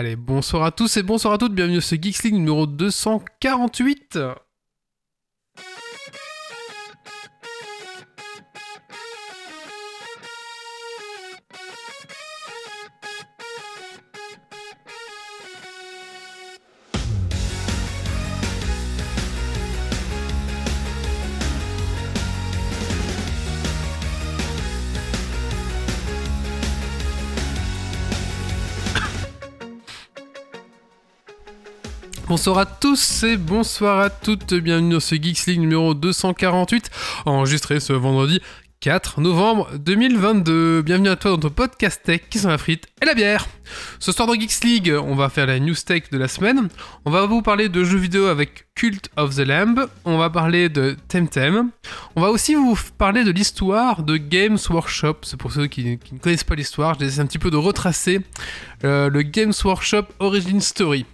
Allez, bonsoir à tous et bonsoir à toutes, bienvenue à ce numéro 248. Bonsoir à tous et bonsoir à toutes, bienvenue dans ce Geeks League numéro 248, enregistré ce vendredi 4 novembre 2022. Bienvenue à toi dans ton podcast tech qui sont la frite et la bière. Ce soir dans Geeks League, on va faire la news tech de la semaine. On va vous parler de jeux vidéo avec Cult of the Lamb. On va parler de Temtem. On va aussi vous parler de l'histoire de Games Workshop. C'est pour ceux qui, ne connaissent pas l'histoire, je essaie un petit peu de retracer euh, le Games Workshop Origin Story.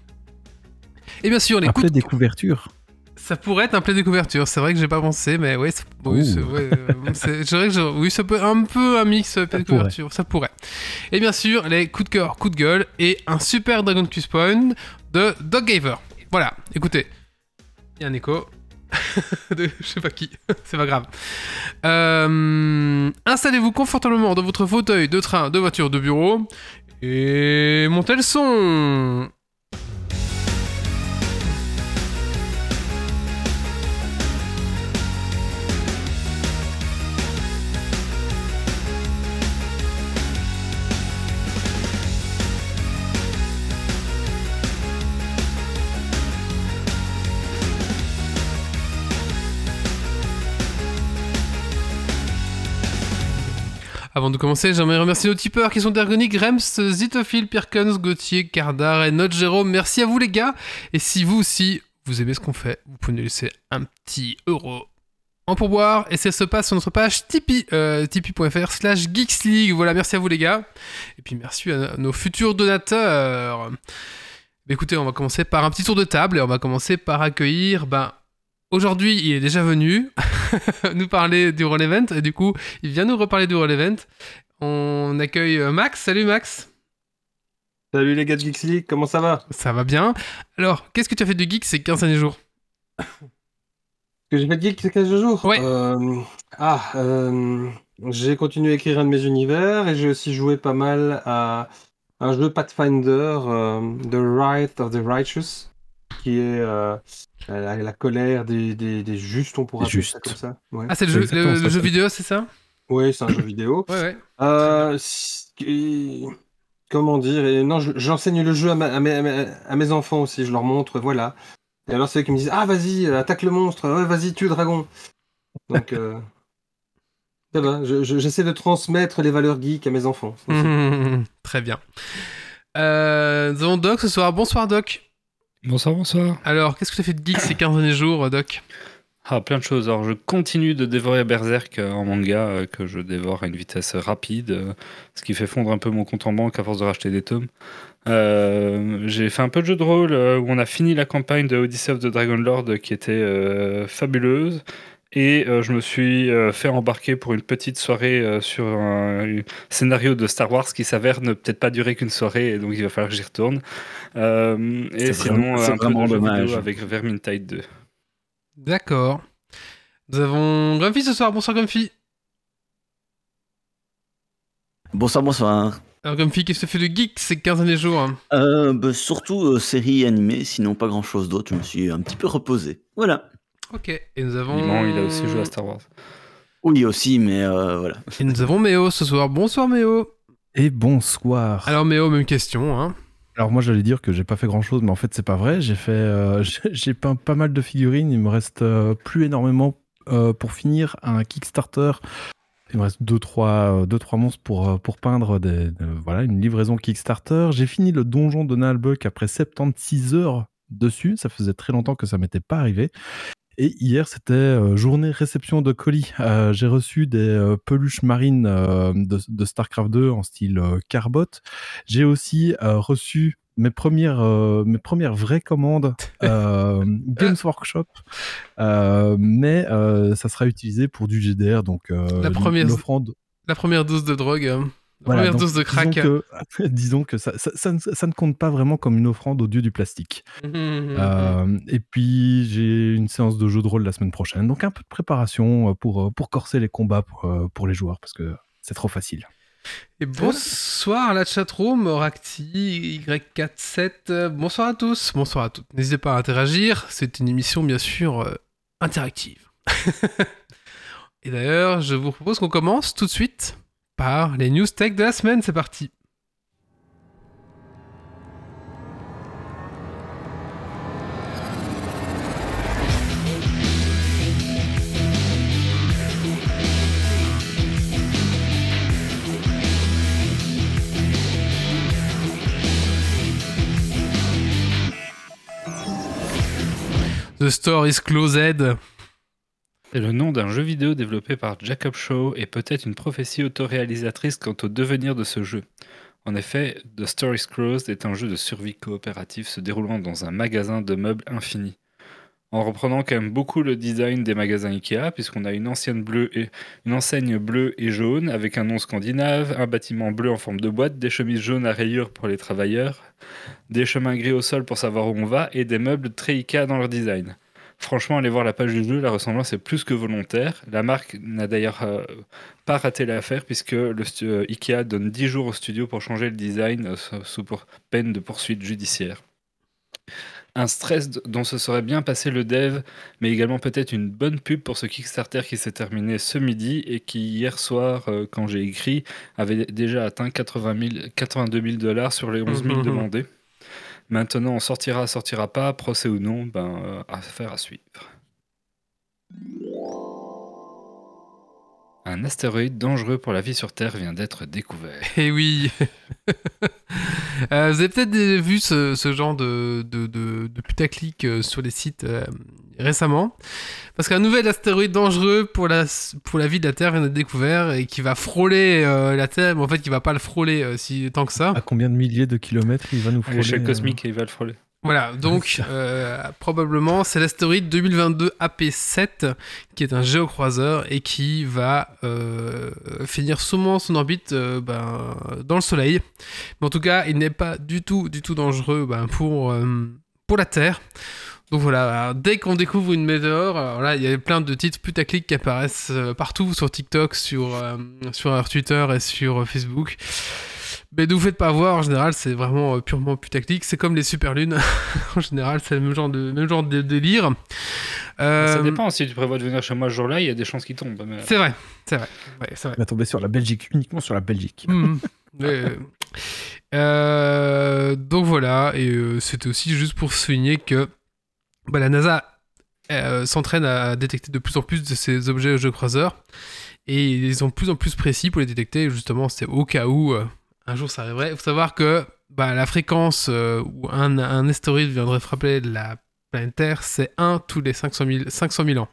Et bien sûr, les un coups de couverture. Ça pourrait être un play de couverture. C'est vrai que j'ai pas pensé, mais ouais, oui, c'est ouais, euh, oui, ça peut un peu un mix play de couverture. Ça pourrait. Et bien sûr, les coups de cœur, coups de gueule et un super Dragon Quest Point de Dog Gaver. Voilà. Écoutez, il y a un écho. de je sais pas qui, c'est pas grave. Euh, Installez-vous confortablement dans votre fauteuil de train, de voiture, de bureau et montez le son. Avant de commencer, j'aimerais remercier nos tipeurs qui sont Dergonic, Rems, Zitophil, Pirkens, Gauthier, Cardar et notre. Merci à vous les gars. Et si vous aussi, vous aimez ce qu'on fait, vous pouvez nous laisser un petit euro en pourboire. Et ça se passe sur notre page Tipeee, euh, tipeee.fr slash geeksleague. Voilà, merci à vous les gars. Et puis merci à nos futurs donateurs. Écoutez, on va commencer par un petit tour de table et on va commencer par accueillir ben, Aujourd'hui, il est déjà venu nous parler du Roll Event, et du coup, il vient nous reparler du Roll Event. On accueille euh, Max. Salut Max. Salut les gars de Geeks League, comment ça va? Ça va bien. Alors, qu'est-ce que tu as fait de geek ces 15 derniers jours? Que j'ai fait de geek ces 15 jours? Ouais. Euh, ah, euh, j'ai continué à écrire un de mes univers, et j'ai aussi joué pas mal à un jeu Pathfinder, euh, The Right of the Righteous, qui est euh, la, la, colère des, des, des, justes, on pourrait appeler ça comme ça. Ouais. Ah, c'est le, jeu, le, le jeu vidéo, c'est ça? Oui, c'est un jeu vidéo. Ouais, ouais. Euh, comment dire et Non, j'enseigne le jeu à, ma, à, mes, à, mes, enfants aussi, je leur montre, voilà. Et alors, c'est eux qui me disent Ah, vas-y, attaque le monstre, ouais, vas-y, tue le dragon. Donc, euh, ça va, j'essaie je, de transmettre les valeurs geeks à mes enfants. Mmh, très bien. Euh, nous avons Doc ce soir. Bonsoir, Doc. Bonsoir, bonsoir. Alors, qu'est-ce que tu as fait de geek ces 15 derniers jours, Doc? Ah, plein de choses. Alors, je continue de dévorer Berserk en manga, que je dévore à une vitesse rapide, ce qui fait fondre un peu mon compte en banque à force de racheter des tomes. Euh, j'ai fait un peu de jeu de rôle où on a fini la campagne de Odyssey of the Dragon Lord qui était euh, fabuleuse. Et euh, je me suis euh, fait embarquer pour une petite soirée euh, sur un, un, scénario de Star Wars qui s'avère ne peut-être pas durer qu'une soirée, et donc il va falloir que j'y retourne. et sinon, vraiment, un peu de jeu vidéo avec Vermintide 2. D'accord. Nous avons Grumpy ce soir. Bonsoir Grumpy. Bonsoir, bonsoir. Alors Grumpy, qu'est-ce que tu fais de geek ces 15 derniers jours hein? Euh, bah, Surtout euh, séries animées, sinon pas grand-chose d'autre. Je me suis un petit peu reposé. Voilà. Ok, et nous avons... Il a aussi joué à Star Wars. Oui, aussi, mais euh, voilà. Et nous avons Méo ce soir. Bonsoir Méo. Et bonsoir. Alors Méo, même question. Hein. Alors moi j'allais dire que j'ai pas fait grand chose, mais en fait c'est pas vrai. J'ai fait, euh, j'ai peint pas mal de figurines. Il me reste euh, plus énormément euh, pour finir un Kickstarter. Il me reste 2-3 deux, trois, deux, trois monstres pour, pour peindre des, de, voilà, une livraison Kickstarter. J'ai fini le donjon de Nalbuck après 76 heures dessus. Ça faisait très longtemps que ça m'était pas arrivé. Et hier, c'était euh, journée réception de colis. Euh, j'ai reçu des euh, peluches marines de, de, StarCraft 2 en style Carbot. J'ai aussi reçu mes premières, mes premières vraies commandes Games Workshop. mais ça sera utilisé pour du GDR. Donc, la, première, la première dose de drogue. Voilà, Première donc, dose de crack. Disons que, disons que ça, ça- ça ne, ça ne compte pas vraiment comme une offrande au dieu du plastique. Mhm, mhm. Euh, et puis j'ai une séance de jeu de rôle la semaine prochaine, donc un peu de préparation euh, pour, euh, pour corser les combats pour, pour les joueurs parce que c'est trop facile. Et bonsoir à la chatroom, Oracti, Y47, euh, bonsoir à tous, bonsoir à toutes. N'hésitez pas à interagir, c'est une émission bien sûr euh, interactive. Et d'ailleurs, je vous propose qu'on commence tout de suite par les news tech de la semaine, c'est parti. The store is closed. C'est le nom d'un jeu vidéo développé par Jacob Shaw et peut-être une prophétie autoréalisatrice quant au devenir de ce jeu. En effet, The Story Closed est un jeu de survie coopératif se déroulant dans un magasin de meubles infini. En reprenant quand même beaucoup le design des magasins Ikea, puisqu'on a une, ancienne bleue et, une enseigne bleue et jaune avec un nom scandinave, un bâtiment bleu en forme de boîte, des chemises jaunes à rayures pour les travailleurs, des chemins gris au sol pour savoir où on va et des meubles très Ikea dans leur design. Franchement, allez voir la page du jeu, la ressemblance est plus que volontaire. La marque n'a d'ailleurs euh, pas raté l'affaire puisque le euh, Ikea donne 10 jours au studio pour changer le design euh, sous- pour- peine de poursuite judiciaire. Un stress dont se serait bien passé le dev, mais également peut-être une bonne pub pour ce Kickstarter qui s'est terminé ce midi et qui hier soir, quand j'ai écrit, avait déjà atteint 80 000 82 000 dollars sur les 11 000 Mhm. demandés. Maintenant, on sortira, sortira pas, procès ou non, ben, euh, affaire à suivre. Un astéroïde dangereux pour la vie sur Terre vient d'être découvert. Eh oui Euh, Vous avez peut-être vu ce, genre de, de, de, de putaclic euh, sur les sites récemment. Parce qu'un nouvel astéroïde dangereux pour la, pour la vie de la Terre vient d'être découvert et qui va frôler euh, la Terre, mais en fait qui va pas le frôler euh, si tant que ça. À combien de milliers de kilomètres il va nous frôler l'échelle euh, cosmique, il va le frôler. Voilà, donc euh, probablement c'est l'astéroïde 2022 AP7 qui est un géocroiseur et qui va euh, finir sûrement son orbite euh, ben, dans le Soleil. Mais en tout cas, il n'est pas du tout, du tout dangereux ben, pour, euh, pour la Terre. Donc voilà, alors, dès qu'on découvre une météore, alors là, il y a plein de titres putaclic qui apparaissent euh, partout sur TikTok, sur, euh, sur Twitter et sur Facebook. Mais ne vous faites pas avoir, en général, c'est vraiment euh, purement putaclic. C'est comme les super lunes. en général, c'est le même genre de, même genre de délire. Euh, Ça dépend, si tu prévois de venir chez moi ce jour-là, il y a des chances qu'il tombe. mais- C'est vrai, c'est vrai. Ouais, vrai. Il va tomber sur la Belgique, uniquement sur la Belgique. Ouais. Euh, donc voilà, et euh, c'était aussi juste pour souligner que bah, la NASA euh, s'entraîne à détecter de plus en plus de ces objets géocroiseurs et ils sont de plus en plus précis pour les détecter. Justement, c'est au cas où euh, un jour ça arriverait. Il faut savoir que bah, la fréquence euh, où un, un astéroïde viendrait frapper la planète Terre, c'est 1 tous les 500 000, 500 000 ans.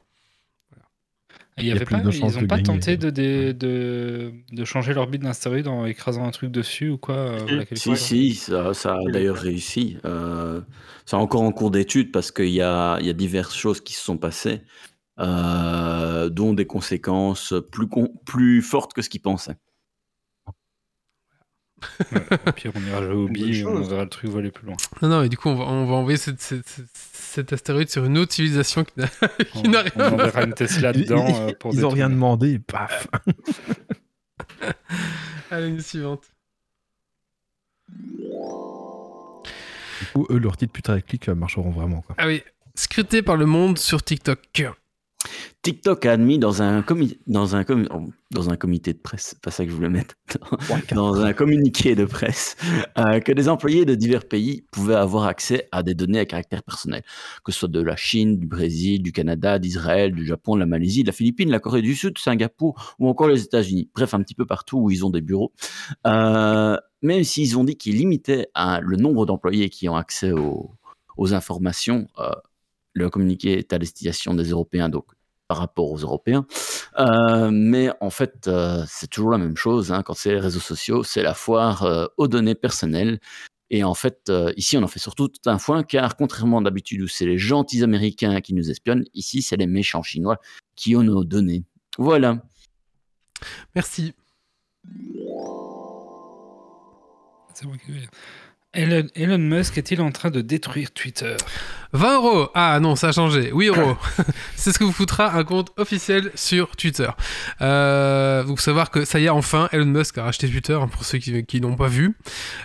Il y Il y a avait plus pas, de chances ils n'ont de pas gagner. tenté de, dé- de, de changer l'orbite d'un astéroïde en écrasant un truc dessus ou quoi euh, Si, si, ça, ça a d'ailleurs réussi. Euh, c'est encore en cours d'étude parce qu'il y a, il y a diverses choses qui se sont passées, euh, dont des conséquences plus, con- plus fortes que ce qu'ils pensaient. Ouais, au pire, on ira jouer au et on verra le truc voler plus loin. Non, non, et du coup, on va, on va envoyer cette- cette- cette- cet astéroïde sur une autre civilisation qui n'a On, qui n'a rien on enverra une Tesla dedans ils- euh, pour ils ont détruire. rien demandé, et paf Allez, une suivante. Du coup, eux, leurs titres putaclic euh, marcheront vraiment. Quoi. Ah oui, scruté par le monde sur TikTok. TikTok a admis dans un, comi- dans un, comi- oh, dans un comité de presse, c'est pas ça que je voulais mettre, dans un communiqué de presse, euh, que des employés de divers pays pouvaient avoir accès à des données à caractère personnel, que ce soit de la Chine, du Brésil, du Canada, d'Israël, du Japon, de la Malaisie, de la Philippine, la Corée du Sud, Singapour ou encore les États-Unis. Bref, un petit peu partout où ils ont des bureaux. Euh, même s'ils ont dit qu'ils limitaient le nombre d'employés qui ont accès aux, aux informations, euh, le communiqué est à destination des Européens, donc par rapport aux Européens. Euh, mais en fait, euh, c'est toujours la même chose. hein. Quand c'est les réseaux sociaux, c'est la foire euh, aux données personnelles. Et en fait, ici, on en fait surtout tout un foin, car contrairement d'habitude où c'est les gentils Américains qui nous espionnent, ici, c'est les méchants Chinois qui ont nos données. Voilà. Merci. C'est moi qui. Elon, Musk est-il en train de détruire Twitter? 20 euros Ah non, ça a changé. 8 euros. c'est ce que vous coûtera un compte officiel sur Twitter. Euh, vous savoir que ça y est, enfin, Elon Musk a racheté Twitter, hein, pour ceux qui, qui n'ont pas vu.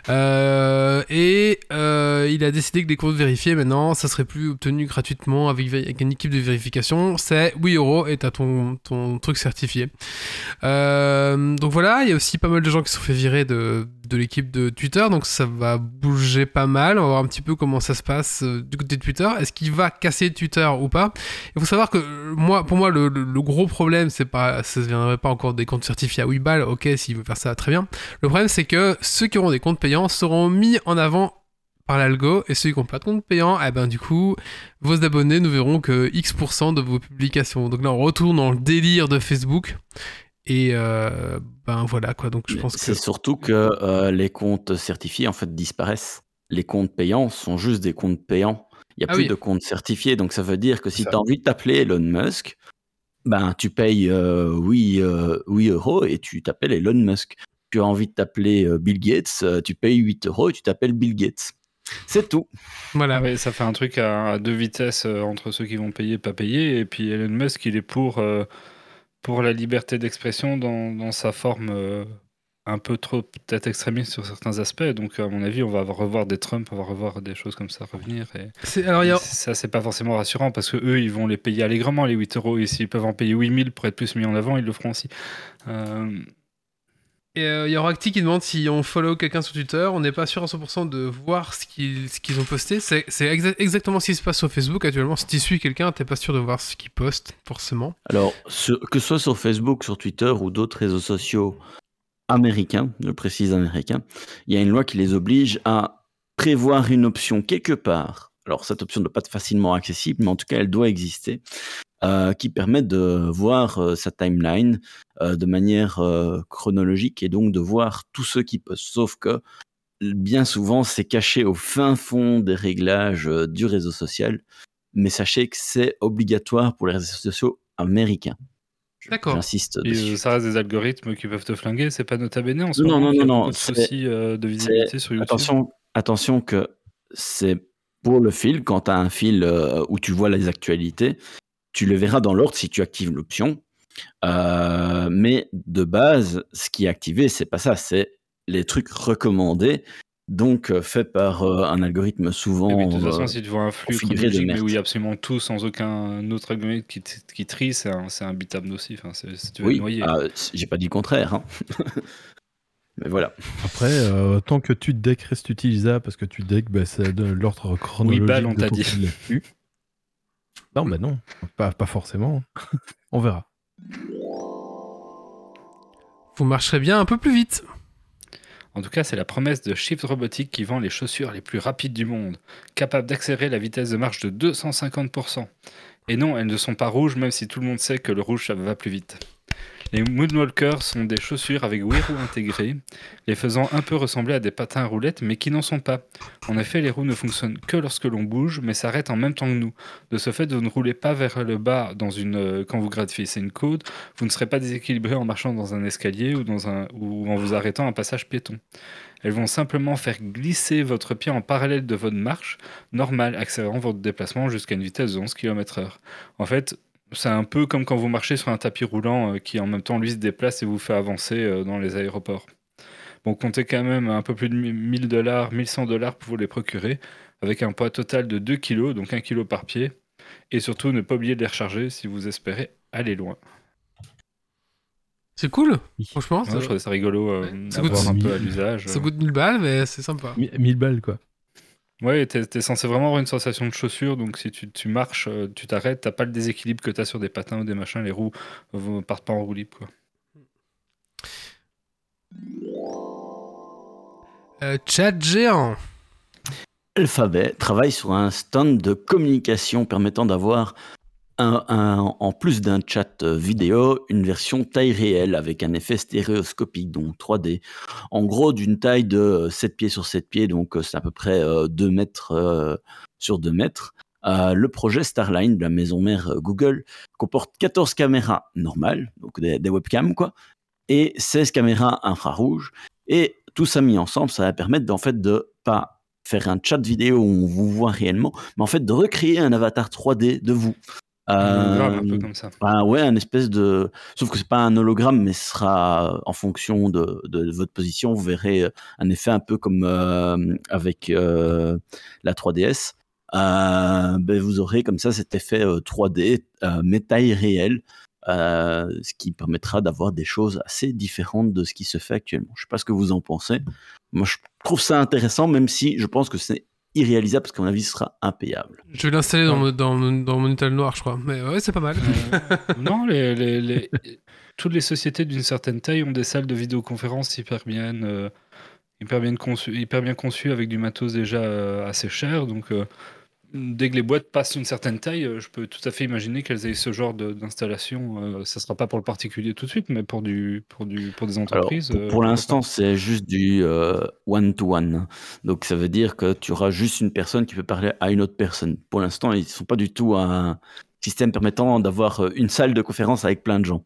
Euh, et euh, il a décidé que les comptes vérifiés, maintenant, ça serait plus obtenu gratuitement avec, avec une équipe de vérification. C'est 8 euros et t'as ton, ton truc certifié. Euh, donc voilà, il y a aussi pas mal de gens qui se sont fait virer de, de l'équipe de Twitter, donc ça va bouger pas mal. On va voir un petit peu comment ça se passe euh, du côté de Twitter. Est-ce qu'il va casser Twitter ou pas? Il faut savoir que euh, moi, pour moi, le, gros problème, c'est pas, ça ne viendrait pas encore des comptes certifiés à 8 balles. Ok, s'il veut faire ça, très bien. Le problème, c'est que ceux qui auront des comptes payants seront mis en avant par l'algo et ceux qui n'ont pas de compte payant, eh ben du coup, vos abonnés ne verront que X% de vos publications. Donc là, on retourne dans le délire de Facebook. Et euh, ben voilà quoi. Donc je Mais pense que C'est surtout que euh, les comptes certifiés en fait disparaissent. Les comptes payants sont juste des comptes payants. Il n'y a Ah plus oui. de comptes certifiés. Donc ça veut dire que si tu as envie de t'appeler Elon Musk, ben tu payes euh, 8, euh, 8 euros et tu t'appelles Elon Musk. Tu as envie de t'appeler euh, Bill Gates, euh, tu payes 8 euros et tu t'appelles Bill Gates. C'est tout. voilà. Ah ouais, ça fait un truc à, à deux vitesses euh, entre ceux qui vont payer et pas payer. Et puis Elon Musk, il est pour, euh, pour la liberté d'expression dans, dans sa forme euh, un peu trop peut-être extrémiste sur certains aspects. Donc à mon avis, on va revoir des Trump, on va revoir des choses comme ça revenir. Et, Alors a- et ça, c'est pas forcément rassurant parce que eux, ils vont les payer allègrement les 8 euros. Et s'ils peuvent en payer 8000 pour être plus mis en avant, ils le feront aussi. Euh, Et euh, il y a Roacti qui demande si on follow quelqu'un sur Twitter, on n'est pas sûr à 100% de voir ce qu'ils ont posté. C'est c'est exa- exactement ce qui se passe sur Facebook actuellement. Si tu suis quelqu'un, t'es pas sûr de voir ce qu'il poste, forcément. Alors, que ce soit sur Facebook, sur Twitter ou d'autres réseaux sociaux américains, je précise américains, il y a une loi qui les oblige à prévoir une option quelque part. Alors, cette option ne doit pas être facilement accessible, mais en tout cas, elle doit exister, euh, qui permet de voir euh, sa timeline euh, de manière euh, chronologique et donc de voir tous ceux qui postent. Sauf que bien souvent, c'est caché au fin fond des réglages euh, du réseau social. Mais sachez que c'est obligatoire pour les réseaux sociaux américains. D'accord. J'insiste euh, ça reste des algorithmes qui peuvent te flinguer. C'est pas nota bene en ce Non, moment. non, a non, non, beaucoup de c'est- soucis euh, de visibilité sur YouTube. Attention, attention que c'est pour le fil, quand tu as un fil euh, où tu vois les actualités, tu le verras dans l'ordre si tu actives l'option. Euh, mais de base, ce qui est activé, c'est pas ça, c'est les trucs recommandés, donc euh, faits par euh, un algorithme souvent. Puis, de toute façon, euh, si tu vois un flux chronologique, mais où il y a absolument tout sans aucun autre algorithme qui, trie, c'est un, c'est un bitable. Hein. Tu vas oui, noyer. ah, j'ai pas dit le contraire. hein. mais voilà. Après, euh, tant que tu deck reste utilisable, parce que tu deck, bah, c'est de l'ordre chronologique. balles, on de t'a ton dit. Non, bah non, pas, pas forcément. on verra. Vous marcherez bien un peu plus vite. En tout cas, c'est la promesse de Shift Robotics qui vend les chaussures les plus rapides du monde, capables d'accélérer la vitesse de marche de 250%. Et non, elles ne sont pas rouges, même si tout le monde sait que le rouge, ça va plus vite. Les Moonwalkers sont des chaussures avec 8 roues intégrées, les faisant un peu ressembler à des patins à roulettes, mais qui n'en sont pas. En effet, les roues ne fonctionnent que lorsque l'on bouge, mais s'arrêtent en même temps que nous. De ce fait, vous ne roulez pas vers le bas dans une, euh, quand vous gratifissez une côte, vous ne serez pas déséquilibré en marchant dans un escalier ou, dans un, ou en vous arrêtant à un passage piéton. Elles vont simplement faire glisser votre pied en parallèle de votre marche normale, accélérant votre déplacement jusqu'à une vitesse de 11 km/h. En fait, c'est un peu comme quand vous marchez sur un tapis roulant euh, qui en même temps lui se déplace et vous fait avancer euh, dans les aéroports. Bon, comptez quand même un peu plus de 1000 dollars, 1100 dollars pour vous les procurer, avec un poids total de 2 kg, donc 1 kg par pied. Et surtout, ne pas oublier de les recharger si vous espérez aller loin. C'est cool. Franchement, Ouais, ça, je trouvais ça rigolo euh, Ça à coûte voir un peu 1000. à l'usage. ça coûte 1000 balles, mais c'est sympa. Mi- 1000 balles, quoi. Ouais, t'es es censé vraiment avoir une sensation de chaussure, donc si tu, tu marches, euh, tu t'arrêtes, t'as pas le déséquilibre que t'as sur des patins ou des machins, les roues ne partent pas en roue libre. Quoi. Euh, chat géant. Alphabet travaille sur un stand de communication permettant d'avoir en plus d'un chat euh, vidéo, une version taille réelle avec un effet stéréoscopique, donc 3D. En gros, d'une taille de euh, 7 pieds sur 7 pieds, donc euh, c'est à peu près euh, 2 mètres euh, sur 2 mètres. Euh, le projet Starline de la maison mère euh, Google comporte 14 caméras normales, donc des, webcams, quoi, et 16 caméras infrarouges, et tout ça mis ensemble, ça va permettre en fait de pas faire un chat vidéo où on vous voit réellement, mais en fait de recréer un avatar 3D de vous. Un peu Euh, comme ça. ouais, un espèce de. Sauf que c'est pas un hologramme, mais ce sera en fonction de, de votre position. Vous verrez euh, un effet un peu comme euh, avec euh, la 3DS. Euh, ben vous aurez comme ça cet effet euh, 3D, euh, mais taille réelle, euh, ce qui permettra d'avoir des choses assez différentes de ce qui se fait actuellement. Je sais pas ce que vous en pensez. Moi, je trouve ça intéressant, même si je pense que c'est irréalisable, parce qu'à mon avis, ce sera impayable. Je vais l'installer dans, mon- dans, mon- dans mon étal noir, je crois. Mais ouais, c'est pas mal. Euh, non, les, les- les- toutes les sociétés d'une certaine taille ont des salles de vidéoconférence hyper bien, euh, hyper bien conçues, hyper bien conçues avec du matos déjà euh, assez cher. Donc, euh, dès que les boîtes passent une certaine taille, euh, je peux tout à fait imaginer qu'elles aient ce genre d'installation. Euh, ça sera pas pour le particulier tout de suite, mais pour du, pour du, pour des Alors, entreprises. pour, euh, pour l'instant, c'est juste du euh, one-to-one. Donc, ça veut dire que tu auras juste une personne qui peut parler à une autre personne. Pour l'instant, ils ne sont pas du tout un système permettant d'avoir une salle de conférence avec plein de gens.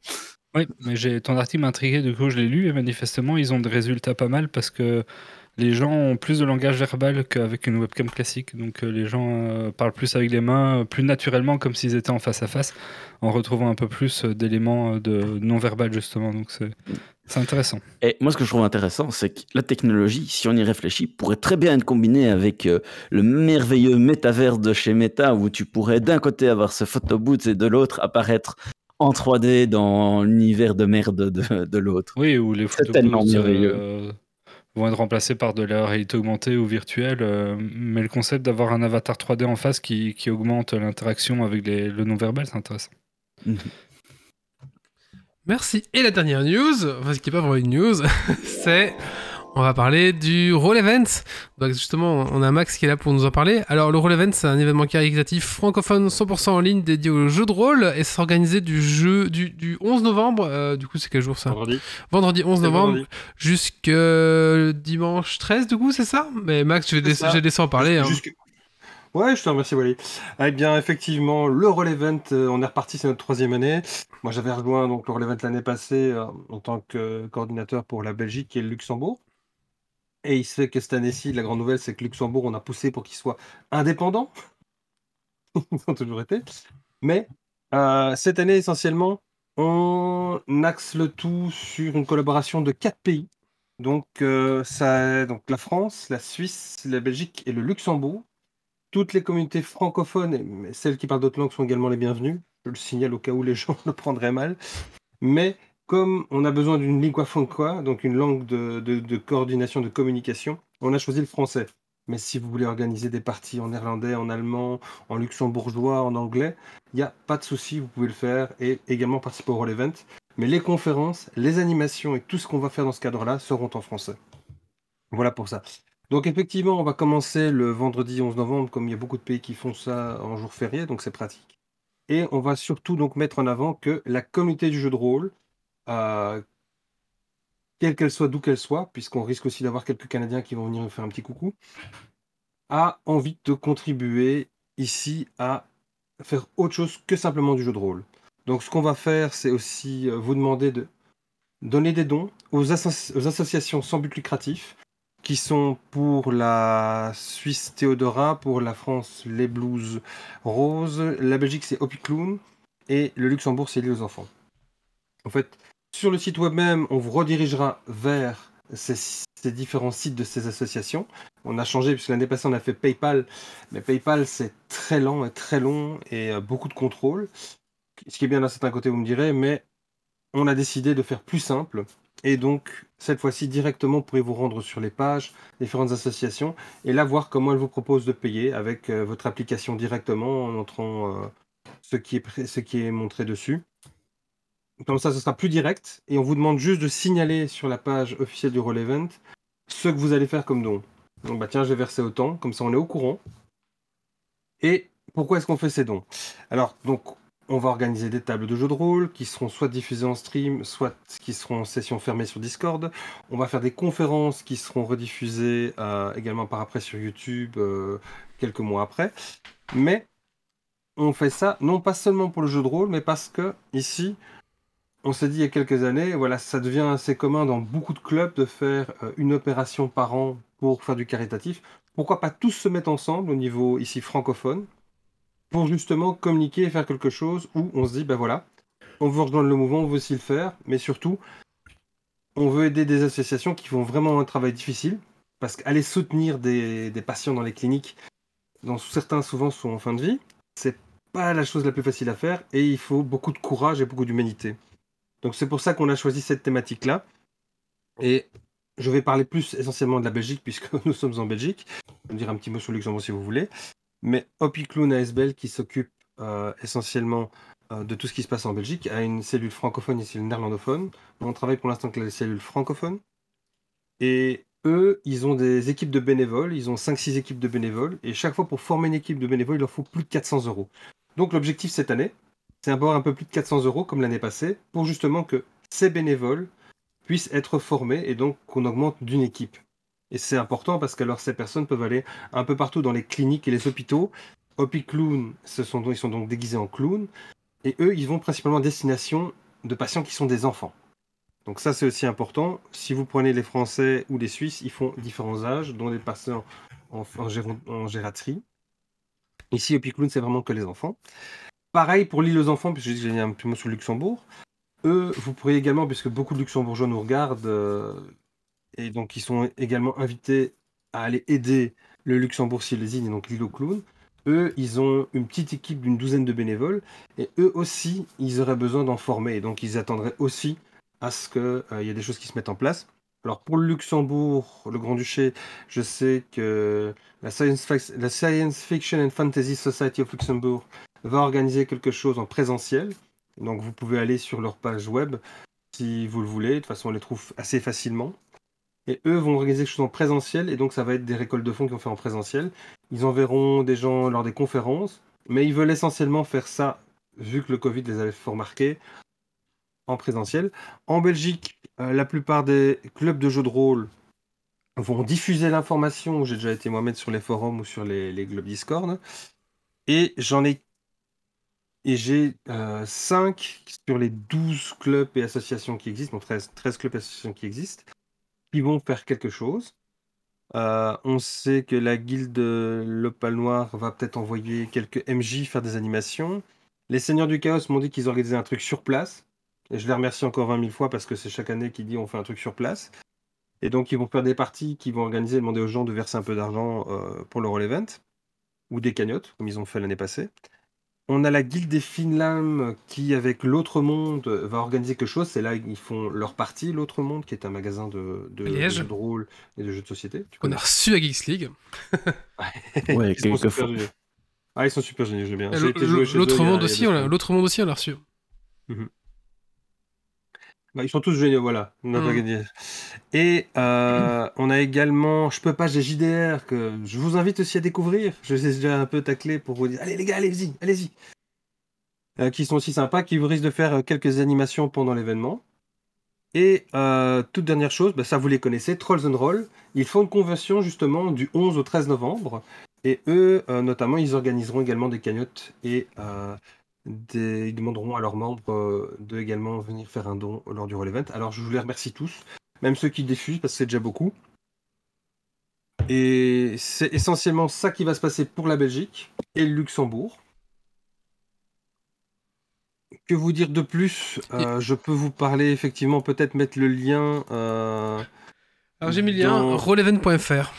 Oui, mais j'ai ton article m'a intrigué, du coup je l'ai lu et manifestement ils ont des résultats pas mal parce que les gens ont plus de langage verbal qu'avec une webcam classique. Donc euh, les gens euh, parlent plus avec les mains, euh, plus naturellement comme s'ils étaient en face à face, en retrouvant un peu plus d'éléments de non-verbal justement. Donc c'est c'est intéressant. Et moi, ce que je trouve intéressant, c'est que la technologie, si on y réfléchit, pourrait très bien être combinée avec euh, le merveilleux métaverse de chez Meta, où tu pourrais d'un côté avoir ce photobooth et de l'autre apparaître en 3D dans l'univers de merde de, de l'autre. Oui, où les C'est tellement merveilleux. euh, vont être remplacés par de la réalité augmentée ou virtuelle. euh, mais le concept d'avoir un avatar 3D en face qui, qui augmente l'interaction avec les- le non-verbal, c'est intéressant. Merci. Et la dernière news, ce qui n'est pas vraiment une news, c'est. On va parler du Roll Event. Donc, justement, on a Max qui est là pour nous en parler. Alors, le Roll Event, c'est un événement caritatif francophone 100% en ligne dédié aux jeux de rôle et c'est organisé du, jeu, du, du 11 novembre. euh, du coup, c'est quel jour ça Vendredi. Vendredi 11 C'est novembre jusque dimanche 13, du coup, c'est ça? Mais Max, je vais, laisser- ça. je vais laisser en parler. hein. Jusque- Ouais, je te remercie, Wally. Eh bien, effectivement, le Roll Event, euh, on est reparti, c'est notre troisième année. Moi, j'avais rejoint donc, le Roll Event l'année passée euh, en tant que coordinateur pour la Belgique et le Luxembourg. Et il se fait que cette année-ci, la grande nouvelle, c'est que Luxembourg, on a poussé pour qu'il soit indépendant. Ils ont toujours été. Mais euh, cette année, essentiellement, on axe le tout sur une collaboration de quatre pays. Donc, euh, ça, donc la France, la Suisse, la Belgique et le Luxembourg. Toutes les communautés francophones mais celles qui parlent d'autres langues sont également les bienvenues. Je le signale au cas où les gens le prendraient mal. Mais comme on a besoin d'une lingua franca, donc une langue de, coordination, de communication, on a choisi le français. Mais si vous voulez organiser des parties en néerlandais, en allemand, en luxembourgeois, en anglais, il n'y a pas de souci, vous pouvez le faire et également participer au Roll Event. Mais les conférences, les animations et tout ce qu'on va faire dans ce cadre-là seront en français. Voilà pour ça. Donc effectivement, on va commencer le vendredi 11 novembre, comme il y a beaucoup de pays qui font ça en jour férié, donc c'est pratique. Et on va surtout donc mettre en avant que la communauté du jeu de rôle, quelle qu'elle soit, d'où qu'elle soit, puisqu'on risque aussi d'avoir quelques Canadiens qui vont venir nous faire un petit coucou, a envie de contribuer ici à faire autre chose que simplement du jeu de rôle. Donc ce qu'on va faire, c'est aussi euh, vous demander de donner des dons aux, asso- aux associations sans but lucratif, qui sont pour la Suisse Théodora, pour la France les Blues Roses, la Belgique c'est Hopi Clown, et le Luxembourg c'est Lié aux enfants. En fait, sur le site web même, on vous redirigera vers ces, différents sites de ces associations. On a changé, puisque l'année passée on a fait PayPal, mais PayPal c'est très lent et très long et euh, beaucoup de contrôle. Ce qui est bien d'un certain côté, vous me direz, mais on a décidé de faire plus simple. Et donc, cette fois-ci, directement, vous pourrez vous rendre sur les pages, différentes associations, et là, voir comment elles vous proposent de payer avec euh, votre application directement, en montrant euh, ce qui est montré dessus. Comme ça, ce sera plus direct, et on vous demande juste de signaler sur la page officielle du Roll Event ce que vous allez faire comme don. Donc, bah tiens, j'ai versé autant, comme ça on est au courant. Et pourquoi est-ce qu'on fait ces dons? Alors, donc, on va organiser des tables de jeux de rôle qui seront soit diffusées en stream, soit qui seront en session fermée sur Discord. On va faire des conférences qui seront rediffusées euh, également par après sur YouTube euh, quelques mois après. Mais on fait ça non pas seulement pour le jeu de rôle, mais parce que ici, on s'est dit il y a quelques années, voilà, ça devient assez commun dans beaucoup de clubs de faire euh, une opération par an pour faire du caritatif. Pourquoi pas tous se mettre ensemble au niveau ici francophone pour justement communiquer et faire quelque chose où on se dit, ben voilà, on veut rejoindre le mouvement, on veut aussi le faire, mais surtout, on veut aider des associations qui font vraiment un travail difficile, parce qu'aller soutenir des, des patients dans les cliniques, dont certains souvent sont en fin de vie, c'est pas la chose la plus facile à faire, et il faut beaucoup de courage et beaucoup d'humanité. Donc c'est pour ça qu'on a choisi cette thématique-là. Et je vais parler plus essentiellement de la Belgique, puisque nous sommes en Belgique. Je vais dire un petit mot sur Luxembourg si vous voulez. Mais Hopicloun ASBL, qui s'occupe euh, essentiellement euh, de tout ce qui se passe en Belgique, a une cellule francophone et une cellule néerlandophone. On travaille pour l'instant avec les cellules francophones. Et eux, ils ont des équipes de bénévoles. Ils ont 5-6 équipes de bénévoles. Et chaque fois, pour former une équipe de bénévoles, il leur faut plus de 400 euros. Donc l'objectif cette année, c'est avoir un peu plus de 400 euros comme l'année passée, pour justement que ces bénévoles puissent être formés et donc qu'on augmente d'une équipe. Et c'est important parce que alors ces personnes peuvent aller un peu partout dans les cliniques et les hôpitaux. Hopi Clown, ils sont donc déguisés en clowns. Et eux, ils vont principalement à destination de patients qui sont des enfants. Donc ça, c'est aussi important. Si vous prenez les Français ou les Suisses, ils font différents âges, dont des patients en, en. Ici, Hopi Clown, c'est vraiment que les enfants. Pareil pour l'île aux enfants, puisque j'ai un petit mot sur le Luxembourg. Eux, vous pourriez également, puisque beaucoup de Luxembourgeois nous regardent, euh, et donc ils sont également invités à aller aider le Luxembourg Silésine et donc l'île aux clowns. Eux, ils ont une petite équipe d'une douzaine de bénévoles, et eux aussi, ils auraient besoin d'en former, et donc ils attendraient aussi à ce qu'il euh, y ait des choses qui se mettent en place. Alors pour le Luxembourg, le Grand-Duché, je sais que la Science, la Science Fiction and Fantasy Society of Luxembourg va organiser quelque chose en présentiel. Donc vous pouvez aller sur leur page web si vous le voulez. De toute façon, on les trouve assez facilement. Et eux vont organiser quelque chose en présentiel. Et donc ça va être des récoltes de fonds qu'ils vont faire en présentiel. Ils enverront des gens lors des conférences. Mais ils veulent essentiellement faire ça, vu que le Covid les avait fait remarquer, en présentiel. En Belgique, euh, la plupart des clubs de jeux de rôle vont diffuser l'information. J'ai déjà été moi-même sur les forums ou sur les, les clubs Discord. Et j'en ai et j'ai 5 euh, sur les 12 clubs et associations qui existent, donc 13, 13 clubs et associations qui existent, qui vont faire quelque chose. Euh, on sait que la guilde L'Opal Noir va peut-être envoyer quelques MJ faire des animations. Les Seigneurs du Chaos m'ont dit qu'ils organisaient un truc sur place. Et je les remercie encore 20 000 fois parce que c'est chaque année qu'ils disent on fait un truc sur place. Et donc ils vont faire des parties qui vont organiser, demander aux gens de verser un peu d'argent euh, pour le Roll Event. Ou des cagnottes, comme ils ont fait l'année passée. On a la guilde des Finlam qui, avec l'autre monde, va organiser quelque chose. C'est là ils font leur partie, l'autre monde, qui est un magasin de, de, jeux de rôle et de jeux de société. on a reçu à Geeks League. ouais, ils sont super géniaux. Ah, ils sont super géniaux, j'aime bien. L'autre monde, aussi, l'autre monde aussi, on l'a reçu. Mhm. Bah, ils sont tous géniaux, voilà. Mmh. Et euh, on a également Je peux pas, j'ai JDR, que je vous invite aussi à découvrir. Je sais déjà un peu tacler pour vous dire Allez les gars, allez-y, allez-y. Euh, qui sont aussi sympas, qui vous risquent de faire euh, quelques animations pendant l'événement. Et toute dernière chose, bah, ça vous les connaissez, Trolls and Roll. Ils font une convention justement du 11 au 13 novembre. Et eux, notamment, ils organiseront également des cagnottes et ils demanderont à leurs membres euh, de également venir faire un don lors du Roll Event. Alors je vous les remercie tous, même ceux qui diffusent parce que c'est déjà beaucoup. Et c'est essentiellement ça qui va se passer pour la Belgique et le Luxembourg. Que vous dire de plus? Euh, Je peux vous parler effectivement, peut-être mettre le lien. Euh, Alors j'ai mis le lien dans... rollevent.fr.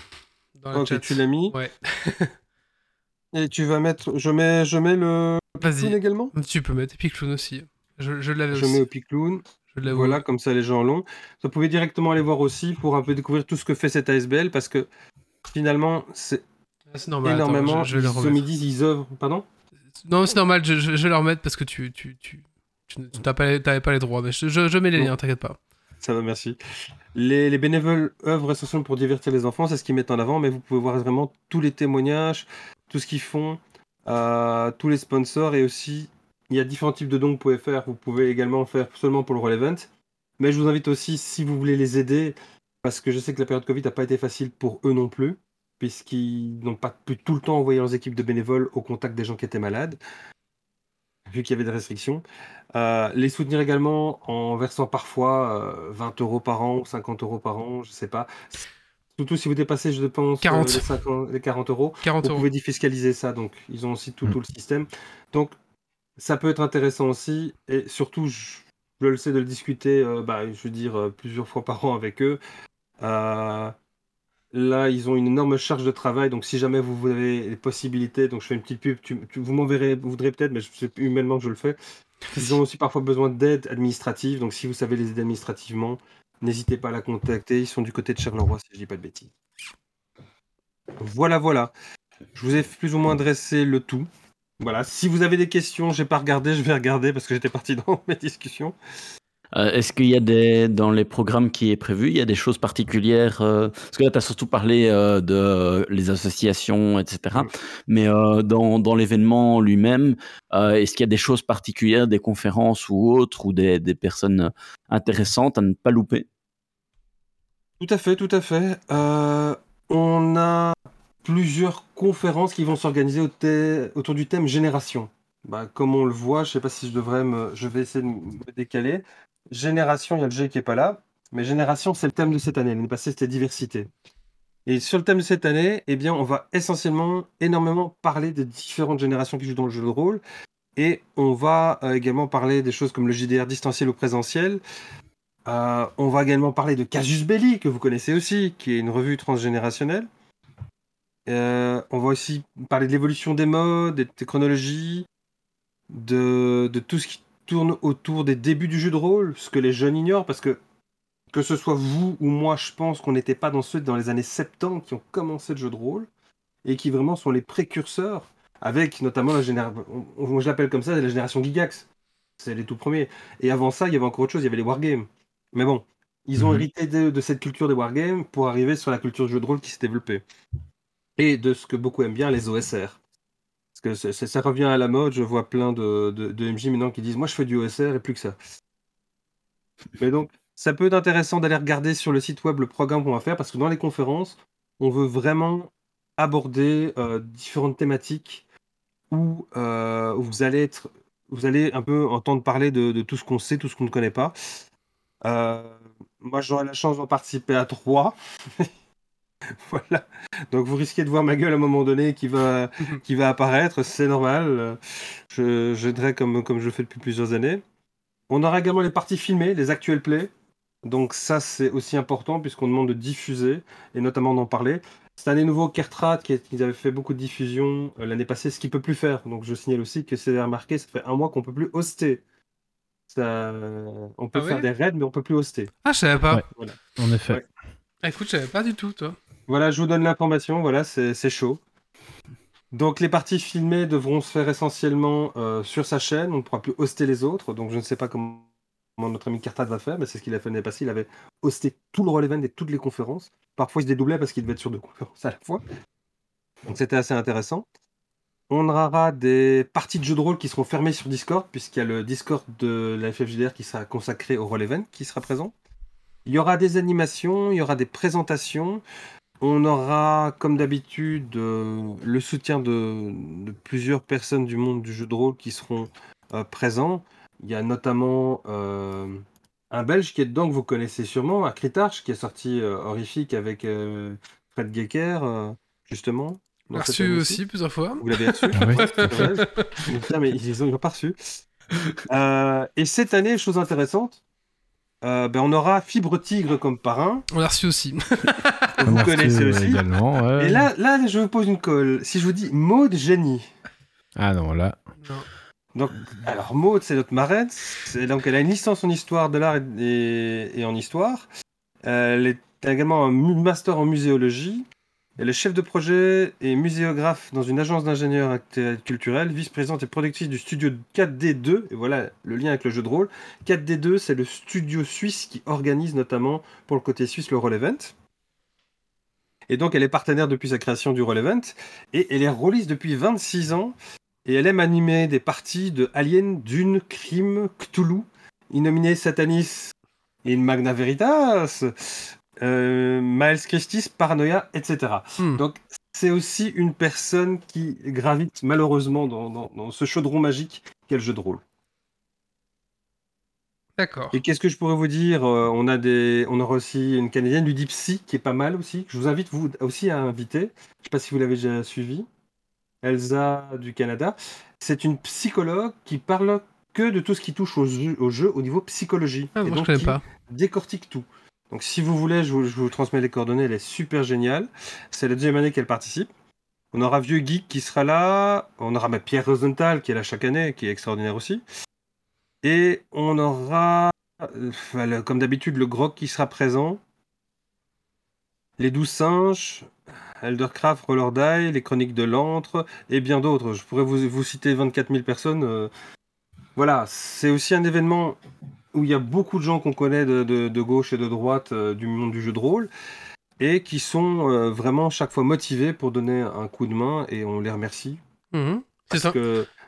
Ok, tu l'as mis. Ouais. Et tu vas mettre. Je mets, je mets le. Vas-y. également? Tu peux mettre Epiclown aussi. Je, je l'avais Je mets Epiclown. Voilà, comme ça les gens l'ont. Vous pouvez directement aller voir aussi pour un peu découvrir tout ce que fait cette ASBL parce que finalement, c'est ah, normal, énormément. je, je ils, midi, ils œuvrent. Pardon? Non, c'est normal, je, vais le remettre parce que tu, tu, tu, tu n'avais pas, pas, les droits. Mais je, mets les liens, t'inquiète pas. Ça va, merci. Les, les, bénévoles œuvrent essentiellement pour divertir les enfants, c'est ce qu'ils mettent en avant, mais vous pouvez voir vraiment tous les témoignages, tout ce qu'ils font, euh, tous les sponsors et aussi il y a différents types de dons que vous pouvez faire. Vous pouvez également faire seulement pour le Event. Mais je vous invite aussi, si vous voulez les aider, parce que je sais que la période Covid n'a pas été facile pour eux non plus, puisqu'ils n'ont pas pu tout le temps envoyer leurs équipes de bénévoles au contact des gens qui étaient malades. vu qu'il y avait des restrictions. Euh, les soutenir également en versant parfois 20 euros par an ou 50 euros par an, je sais pas. Surtout si vous dépassez, je pense, 40. les, 50 les 40 euros. 40 Vous euros. pouvez défiscaliser ça, donc ils ont aussi tout, Mm. tout le système. Donc ça peut être intéressant aussi, et surtout, je, je le sais de le discuter, euh, bah, je veux dire, euh, plusieurs fois par an avec eux. Euh, là, ils ont une énorme charge de travail, donc si jamais vous avez les possibilités, donc je fais une petite pub, tu, tu- vous m'enverrez, vous voudrez peut-être, mais je sais humainement que je le fais. Ils ont aussi parfois besoin d'aide administrative, donc si vous savez les aider administrativement, n'hésitez pas à la contacter. Ils sont du côté de Charleroi, si je dis pas de bêtises. Voilà, voilà. Je vous ai plus ou moins dressé le tout. Voilà. Si vous avez des questions, j'ai pas regardé, je vais regarder parce que j'étais parti dans mes discussions. Euh, Est-ce qu'il y a des, dans les programmes qui est prévu, il y a des choses particulières euh, Parce que là, tu as surtout parlé euh, de les associations, etc. Mm. Mais dans, dans l'événement lui-même, est-ce qu'il y a des choses particulières, des conférences ou autres, ou des, des personnes intéressantes à ne pas louper? Tout à fait, tout à fait. Euh, on a plusieurs conférences qui vont s'organiser autour du thème génération. Bah, comme on le voit, je sais pas si je devrais me, je vais essayer de me décaler. Génération, il y a le G qui est pas là, mais génération, c'est le thème de cette année. L'année passée, c'était diversité. Et sur le thème de cette année, eh bien, on va essentiellement énormément parler des différentes générations qui jouent dans le jeu de rôle. Et on va euh, également parler des choses comme le JDR distanciel ou présentiel, euh, on va également parler de Casus Belli, que vous connaissez aussi, qui est une revue transgénérationnelle. Euh, on va aussi parler de l'évolution des modes, des, chronologies, de, tout ce qui tourne autour des débuts du jeu de rôle, ce que les jeunes ignorent, parce que que ce soit vous ou moi, je pense qu'on n'était pas dans ceux dans les années 70 qui ont commencé le jeu de rôle, et qui vraiment sont les précurseurs, avec notamment la génération, on- on- je l'appelle comme ça, la génération Gigax. C'est les tout premiers. Et avant ça, il y avait encore autre chose, il y avait les wargames. Mais bon, ils ont Mhm. hérité de, de cette culture des wargames pour arriver sur la culture du jeu de rôle qui s'est développée. Et de ce que beaucoup aiment bien, les OSR. Parce que ça revient à la mode, je vois plein de, de, de MJ maintenant qui disent Moi je fais du OSR et plus que ça. Mais donc, ça peut être intéressant d'aller regarder sur le site web le programme qu'on va faire parce que dans les conférences, on veut vraiment aborder euh, différentes thématiques où, euh, où vous allez être, vous allez un peu entendre parler de tout ce qu'on sait, tout ce qu'on ne connaît pas. Euh, moi, j'aurai la chance d'en participer à trois. voilà. Donc, vous risquez de voir ma gueule à un moment donné qui va, qui va apparaître. C'est normal. Je, j'aiderai comme, comme je le fais depuis plusieurs années. On aura également les parties filmées, les actual plays. Donc, ça, c'est aussi important puisqu'on demande de diffuser et notamment d'en parler. Cette année, nouveau Kertrat, qui, qui avait fait beaucoup de diffusion euh, l'année passée, ce qu'il peut plus faire. Donc, je signale aussi que c'est remarqué, ça fait un mois qu'on peut plus hoster. Ça, on peut Ah faire ouais des raids, mais on peut plus hoster. Ah, je savais pas. Ouais. En effet. Ouais. Ah, écoute, je savais pas du tout, toi. Voilà, je vous donne l'information, voilà, c'est chaud. Donc les parties filmées devront se faire essentiellement euh, sur sa chaîne, on ne pourra plus hoster les autres, donc je ne sais pas comment notre ami Cartad va faire, mais c'est ce qu'il a fait l'année passée, il avait hosté tout le roll event et toutes les conférences. Parfois il se dédoublait parce qu'il devait être sur deux conférences à la fois. Donc c'était assez intéressant. On aura des parties de jeux de rôle qui seront fermées sur Discord, puisqu'il y a le Discord de la FFJDR qui sera consacré au roll event qui sera présent. Il y aura des animations, il y aura des présentations. On aura, comme d'habitude, euh, le soutien de, plusieurs personnes du monde du jeu de rôle qui seront euh, présents. Il y a notamment euh, un Belge qui est dedans que vous connaissez sûrement, Acritarch, qui est sorti horrifique avec Fred Gecker, justement. Dans cette Reçu aussi plusieurs fois. Vous l'avez reçu Ah. Putain, mais ils ont, ils ont pas reçu. Euh, et cette année, chose intéressante, euh, ben, on aura Fibre Tigre comme parrain. On l'a reçu aussi. vous Merci, connaissez euh, aussi. également. ouais. Et là, là, je vous pose une colle. Si je vous dis Maud Génie. Ah non, là. Donc, alors Maud, c'est notre marraine. Donc, elle a une licence en histoire de l'art et, en histoire. Elle est également un master en muséologie. Elle est chef de projet et muséographe dans une agence d'ingénieurs culturels, vice-présidente et productrice du studio 4D2. Et voilà le lien avec le jeu de rôle. 4D2, c'est le studio suisse qui organise notamment pour le côté suisse le Roll Event. Et donc, elle est partenaire depuis sa création du Roll Event. Et elle est rôliste depuis 26 ans. Et elle aime animer des parties de Alien, Dune, Crime, Cthulhu, Innominé Satanis et Magna Veritas, euh, Miles Christis, Paranoia, etc. Hmm. Donc, c'est aussi une personne qui gravite malheureusement dans, dans- dans ce chaudron magique quel jeu de rôle. D'accord. Et qu'est-ce que je pourrais vous dire Euh, On a des, on aura aussi une canadienne du Dipsy qui est pas mal aussi. Je vous invite vous aussi à inviter. Je sais pas si vous l'avez déjà suivi. Elsa du Canada. C'est une psychologue qui parle que de tout ce qui touche au jeu au, jeu, au niveau psychologie. Ah, Et moi, je donc connais qui pas. décortique tout. Donc si vous voulez, je vous, transmets les coordonnées. Elle est super géniale. C'est la deuxième année qu'elle participe. On aura Vieux Geek qui sera là. On aura ma Pierre Rosenthal qui est là chaque année, qui est extraordinaire aussi. Et on aura, euh, comme d'habitude, le Grog qui sera présent. Les Douze Singes, Eldercraft, Roller les Chroniques de l'Antre et bien d'autres. Je pourrais vous, vous citer 24 000 personnes. euh. Voilà, c'est aussi un événement où il y a beaucoup de gens qu'on connaît de, de- de gauche et de droite euh, du monde du jeu de rôle et qui sont euh, vraiment chaque fois motivés pour donner un coup de main et on les remercie. Mhm. C'est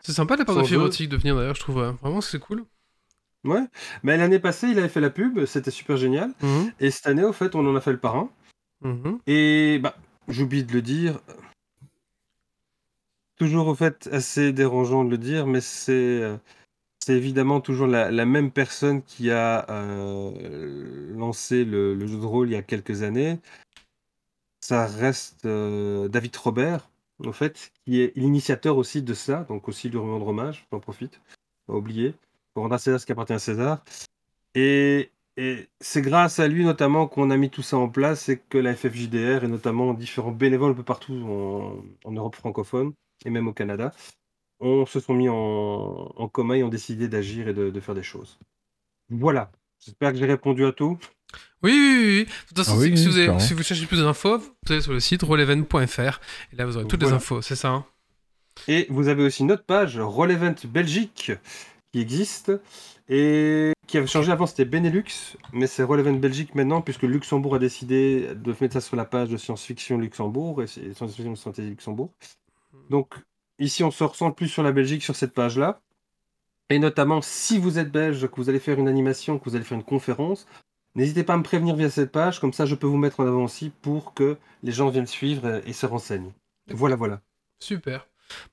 C'est sympa de la part de de venir d'ailleurs, je trouve. Vraiment, c'est cool. Ouais, mais l'année passée, il avait fait la pub, c'était super génial. Mhm. Et cette année, au fait, on en a fait le parrain. Mhm. Et bah, j'oublie de le dire. Toujours, au fait, assez dérangeant de le dire, mais c'est euh, c'est évidemment toujours la, même personne qui a euh, lancé le, jeu de rôle il y a quelques années. Ça reste euh, David Robert, au fait, qui est l'initiateur aussi de ça, donc aussi lui rendre hommage, j'en profite, pas oublier, pour rendre à César ce qui appartient à César. Et, c'est grâce à lui notamment qu'on a mis tout ça en place et que la FFJDR et notamment différents bénévoles un peu partout en, en Europe francophone et même au Canada, on se sont mis en, en commun et ont décidé d'agir et de, de faire des choses. Voilà. J'espère que j'ai répondu à tout. Oui, oui, oui. De toute façon, Ah si, oui, si oui, vous avez- clairement. si vous cherchez plus d'infos, vous allez sur le site rollevent.fr et là vous aurez toutes les infos, c'est ça hein Et vous avez aussi notre page Roll Event Belgique qui existe et qui avait changé avant c'était Benelux, mais c'est Roll Event Belgique maintenant puisque Luxembourg a décidé de mettre ça sur la page de science-fiction Luxembourg et science-fiction stratégie Luxembourg. Donc ici on se ressent plus sur la Belgique sur cette page là. Et notamment si vous êtes belge, que vous allez faire une animation, que vous allez faire une conférence, n'hésitez pas à me prévenir via cette page, comme ça je peux vous mettre en avant aussi pour que les gens viennent suivre et se renseignent. Voilà, voilà. Super.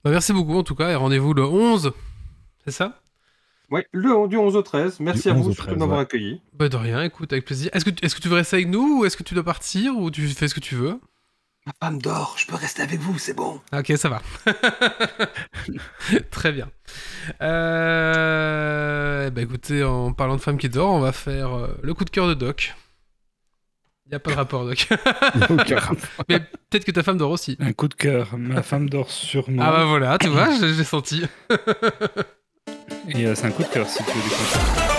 Bah, merci beaucoup en tout cas et rendez-vous le 11. C'est ça? Ouais, le du 11 au 13. Merci Du à 11 vous au surtout 13, de m'avoir ouais. accueilli. Bah de rien, écoute, avec plaisir. Est-ce que, est-ce que tu veux rester avec nous ou est-ce que tu dois partir ou tu fais ce que tu veux? Ma femme dort, je peux rester avec vous, c'est bon. Ok, ça va. Très bien. Euh... Bah écoutez, en parlant de femme qui dort, on va faire euh, le coup de cœur de Doc. Il n'y a pas de rapport, Doc. Aucun rapport. Mais peut-être que ta femme dort aussi. Un coup de cœur. Ma femme dort sûrement. Ah bah voilà, tu vois, j'ai j'ai senti. Et euh, c'est un coup de cœur si tu veux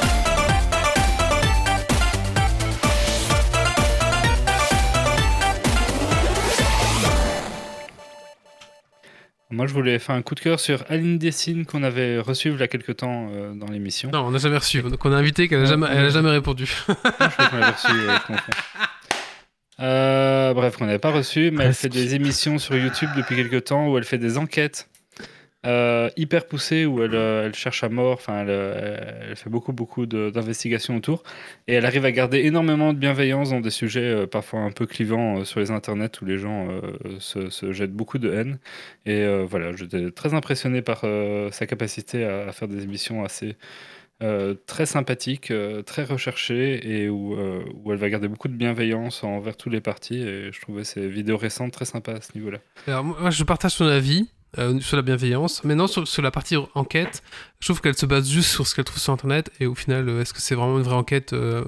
Moi, je voulais faire un coup de cœur sur Aline Dessine qu'on avait reçu il y a quelques temps euh, dans l'émission. Non, on n'a jamais reçu. Donc on a invité qu'elle n'a jamais, elle a jamais répondu. Ah, je crois qu'on l'avait reçu. euh. Euh, bref, qu'on n'avait pas reçu, mais elle fait des émissions sur YouTube depuis quelques temps où elle fait des enquêtes euh, hyper poussées où elle, euh, elle cherche à mort. Enfin, elle, euh, fait beaucoup, beaucoup d'investigations autour et elle arrive à garder énormément de bienveillance dans des sujets parfois un peu clivants sur les internets où les gens se, jettent beaucoup de haine. Et voilà, j'étais très impressionné par sa capacité à, faire des émissions assez très sympathiques, très recherchées et où, elle va garder beaucoup de bienveillance envers tous les partis. Et je trouvais ces vidéos récentes très sympas à ce niveau-là. Alors moi, je partage ton avis euh, sur la bienveillance. Maintenant, sur, sur la partie enquête, je trouve qu'elle se base juste sur ce qu'elle trouve sur Internet. Et au final, euh, est-ce que c'est vraiment une vraie enquête euh,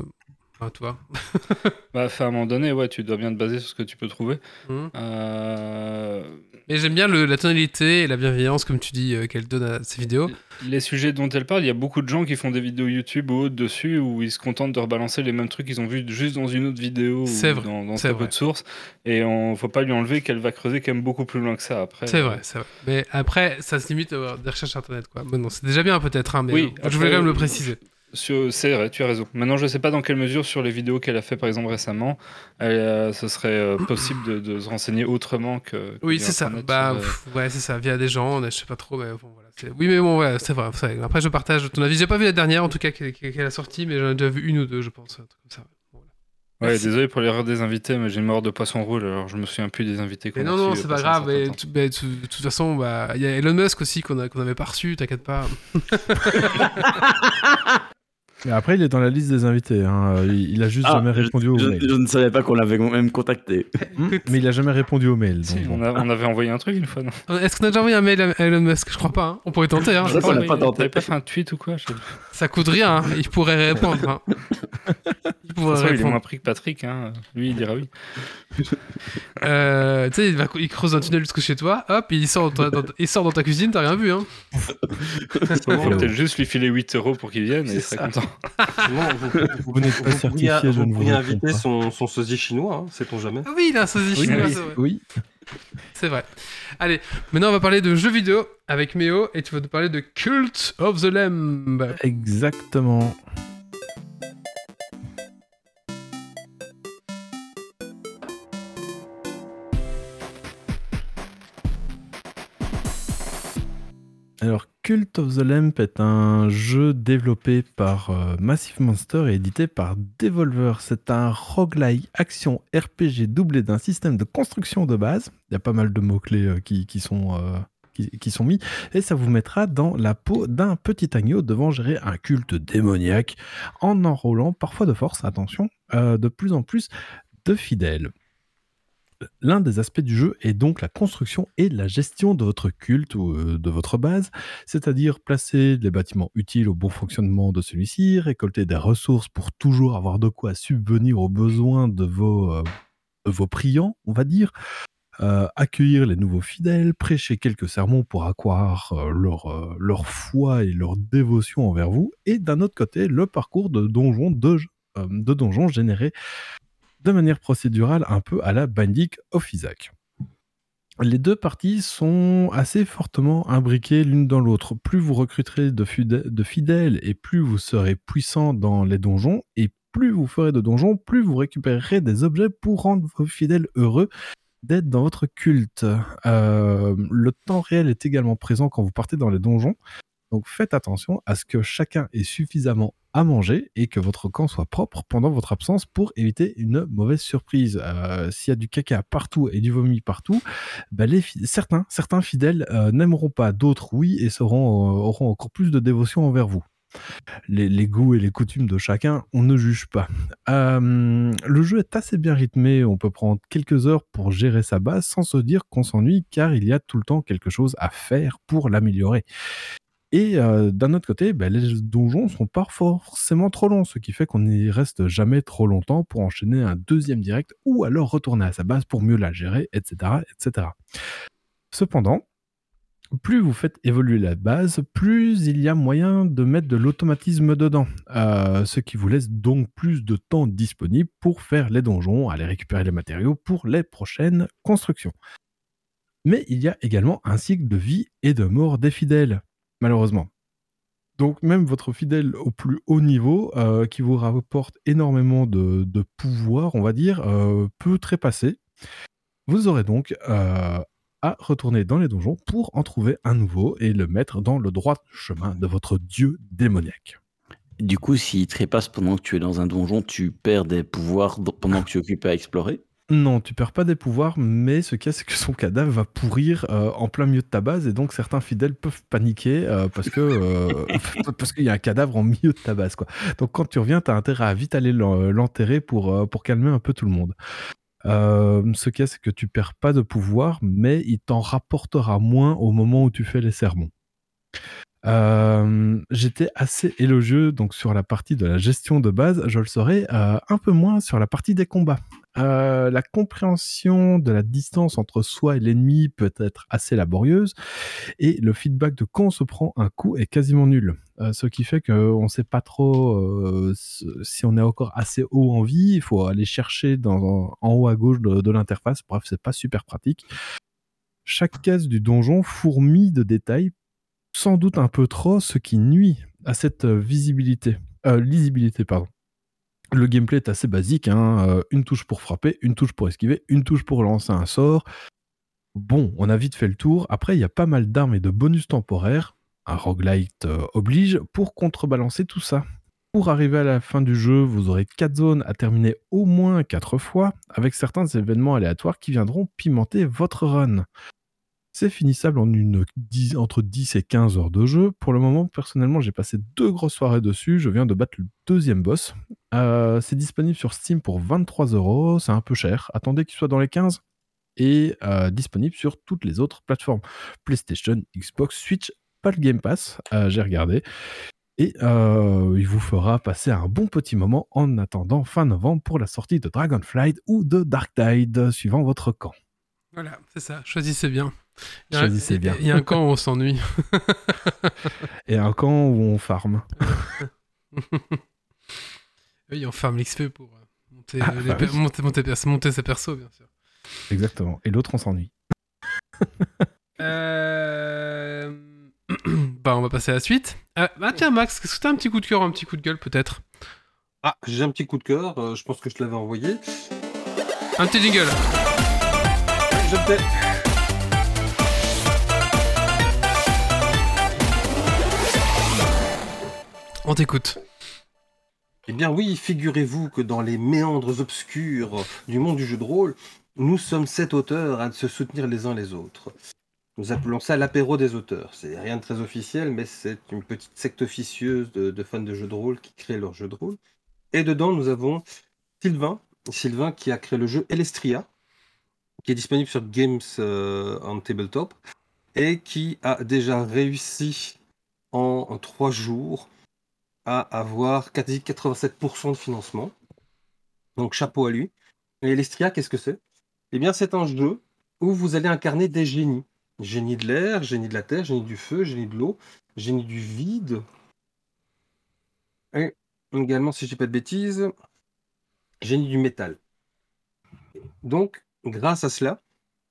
enfin, toi Bah, à un moment donné, ouais, tu dois bien te baser sur ce que tu peux trouver. Euh, Mais j'aime bien le- la tonalité et la bienveillance, comme tu dis, euh, qu'elle donne à ses vidéos. les sujets dont elle parle, il y a beaucoup de gens qui font des vidéos YouTube ou autres dessus où ils se contentent de rebalancer les mêmes trucs qu'ils ont vus juste dans une autre vidéo ou vrai, dans, dans vrai. de sources. Et on faut pas lui enlever qu'elle va creuser quand même beaucoup plus loin que ça après. C'est vrai, c'est vrai. Mais après, ça se limite à des recherches Internet, quoi. Bon, non, c'est déjà bien peut-être, hein, mais Oui, euh, je voulais quand même le préciser. Sur- C'est vrai, tu as raison. Maintenant, je sais pas dans quelle mesure sur les vidéos qu'elle a fait par exemple récemment, elle, euh, ce serait euh, possible de, de se renseigner autrement que. que Oui, c'est ça. Bah, sur, euh, pff, ouais, c'est ça. Via des gens, je sais pas trop, mais bon, voilà. Oui, mais bon, ouais, c'est vrai. Après, je partage ton avis. J'ai pas vu la dernière, en tout cas, qu'elle a sorti, mais j'en ai déjà vu une ou deux, je pense. un truc comme ça. Voilà. Ouais, Merci. désolé pour l'erreur des invités, mais j'ai une mort de poisson rouge, alors je me souviens plus des invités qu'on Mais non, non, c'est pas grave. mais mais De toute façon, bah, il y a Elon Musk aussi qu'on a- qu'on avait pas reçu, t'inquiète pas. Et après, il est dans la liste des invités. hein. Il, il a juste Ah, jamais je- répondu au je, mail. je ne savais pas qu'on l'avait même contacté. Hmm, Mais il a jamais répondu au mail. Si, on, a- on avait envoyé un truc une fois, non Est-ce qu'on a déjà envoyé un mail à Elon Musk? Je crois pas. hein. On pourrait tenter. Hein. Je crois qu'on l'a pas tenté. Pas fait un tweet ou quoi. Ça coûte rien. hein. Il pourrait répondre. Il pourrait façon, il est moins pris que Patrick, hein. lui il dira oui. Euh, tu sais, il, va- il creuse un tunnel jusque chez toi, hop, il sort dans ta, dans- il sort dans ta cuisine, t'as rien vu, hein. Il faut peut-être juste lui filer 8 euros pour qu'il vienne et il serait content. Sinon, vous, vous, Vous n'êtes pas vous certifié, je vous ne vous pourriez inviter pas. son, son sosie chinois, hein, sait-on jamais. Ah oui, il a un sosie Oui, chinois, oui, c'est vrai. oui. C'est vrai. Allez, maintenant on va parler de jeux vidéo avec Méo et tu vas nous parler de Cult of the Lamb. Exactement. Alors, Cult of the Lamp est un jeu développé par euh, Massive Monster et édité par Devolver. C'est un roguelike action RPG doublé d'un système de construction de base. Il y a pas mal de mots-clés euh, qui, sont, euh, qui, sont mis. Et ça vous mettra dans la peau d'un petit agneau devant gérer un culte démoniaque en enrôlant, parfois de force, attention, de plus en plus de fidèles. L'un des aspects du jeu est donc la construction et la gestion de votre culte ou euh, de votre base, c'est-à-dire placer les bâtiments utiles au bon fonctionnement de celui-ci, récolter des ressources pour toujours avoir de quoi subvenir aux besoins de vos, euh, vos priants, on va dire, euh, accueillir les nouveaux fidèles, prêcher quelques sermons pour accroître euh, leur, foi et leur dévotion envers vous, et d'un autre côté, le parcours de donjons, de donjons générés de manière procédurale un peu à la Binding of Isaac. Les deux parties sont assez fortement imbriquées l'une dans l'autre. Plus vous recruterez de, fidè- de fidèles et plus vous serez puissant dans les donjons, et plus vous ferez de donjons, plus vous récupérerez des objets pour rendre vos fidèles heureux d'être dans votre culte. Euh, le temps réel est également présent quand vous partez dans les donjons. Donc faites attention à ce que chacun ait suffisamment à manger et que votre camp soit propre pendant votre absence pour éviter une mauvaise surprise. Euh, S'il y a du caca partout et du vomi partout, fi- certains, certains fidèles euh, n'aimeront pas, d'autres oui, et seront, euh, auront encore plus de dévotion envers vous. Les, goûts et les coutumes de chacun, on ne juge pas. Le jeu est assez bien rythmé, on peut prendre quelques heures pour gérer sa base sans se dire qu'on s'ennuie car il y a tout le temps quelque chose à faire pour l'améliorer. Et euh, d'un autre côté, ben, les donjons sont pas forcément trop longs, ce qui fait qu'on n'y reste jamais trop longtemps pour enchaîner un deuxième direct ou alors retourner à sa base pour mieux la gérer, etc. etc. Cependant, plus vous faites évoluer la base, plus il y a moyen de mettre de l'automatisme dedans, euh, ce qui vous laisse donc plus de temps disponible pour faire les donjons, aller récupérer les matériaux pour les prochaines constructions. Mais il y a également un cycle de vie et de mort des fidèles, malheureusement. Donc même votre fidèle au plus haut niveau, euh, qui vous rapporte énormément de, pouvoir, on va dire, euh, peut trépasser. Vous aurez donc euh, à retourner dans les donjons pour en trouver un nouveau et le mettre dans le droit chemin de votre dieu démoniaque. Du coup, s'il trépasse pendant que tu es dans un donjon, tu perds des pouvoirs pendant que tu es occupé à explorer. Non, tu perds pas des pouvoirs, mais ce qu'il y a, c'est que son cadavre va pourrir euh, en plein milieu de ta base, et donc certains fidèles peuvent paniquer euh, euh, parce qu'il y a un cadavre en milieu de ta base. Donc quand tu reviens, t'as intérêt à vite aller l'en- l'enterrer pour pour calmer un peu tout le monde. Ce qu'il y a, c'est que tu perds pas de pouvoir, mais il t'en rapportera moins au moment où tu fais les sermons. J'étais assez élogieux donc sur la partie de la gestion de base, je le serai un peu moins sur la partie des combats. Euh, la compréhension de la distance entre soi et l'ennemi peut être assez laborieuse et le feedback de quand on se prend un coup est quasiment nul. Euh, ce qui fait qu'on ne sait pas trop euh, si on est encore assez haut en vie. Il faut aller chercher en haut à gauche de, de l'interface. Bref, c'est pas super pratique. Chaque case du donjon fourmille de détails, sans doute un peu trop, ce qui nuit à cette visibilité, lisibilité, pardon. Le gameplay est assez basique, hein, euh, une touche pour frapper, une touche pour esquiver, une touche pour lancer un sort. Bon, on a vite fait le tour. Après, il y a pas mal d'armes et de bonus temporaires, un roguelite euh, oblige, pour contrebalancer tout ça. Pour arriver à la fin du jeu, vous aurez 4 zones à terminer au moins 4 fois, avec certains événements aléatoires qui viendront pimenter votre run. C'est finissable en une entre 10 et 15 heures de jeu. Pour le moment, personnellement, j'ai passé deux grosses soirées dessus. Je viens de battre le deuxième boss. Euh, c'est disponible sur Steam pour 23 euros. C'est un peu cher. Attendez qu'il soit dans les 15. Et euh, disponible sur toutes les autres plateformes PlayStation, Xbox, Switch, pas le Game Pass. Euh, j'ai regardé. Et il vous fera passer un bon petit moment en attendant fin novembre pour la sortie de Dragonflight ou de Dark Tide, suivant votre camp. Voilà, c'est ça. Choisissez bien. Choisissez bien. Il y a un camp où on s'ennuie. Et un camp où on farme. oui, on farme l'XP pour monter, Ah, les bah per- oui. monter, monter, pers- monter ses persos, bien sûr. Exactement. Et l'autre, on s'ennuie. Euh... bah, on va passer à la suite. Euh, bah, tiens, Max, est-ce que t'as un petit coup de cœur ou un petit coup de gueule, peut-être? Ah, j'ai un petit coup de cœur, euh, je pense que je te l'avais envoyé. Un petit jingle. Je On t'écoute. Eh bien oui, figurez-vous que dans les méandres obscurs du monde du jeu de rôle, nous sommes sept auteurs à se soutenir les uns les autres. Nous appelons ça l'apéro des auteurs. C'est rien de très officiel, mais c'est une petite secte officieuse de, fans de jeux de rôle qui créent leur jeu de rôle. Et dedans, nous avons Sylvain, Sylvain qui a créé le jeu Elestria, qui est disponible sur Games euh, on Tabletop, et qui a déjà réussi en trois jours à avoir quasi 87% de financement. Donc chapeau à lui. Et Elestria, qu'est-ce que c'est? Eh bien, c'est un jeu où vous allez incarner des génies. Génie de l'air, génie de la terre, génie du feu, génie de l'eau, génie du vide. Et également, si je dis pas de bêtises, génie du métal. Donc, grâce à cela,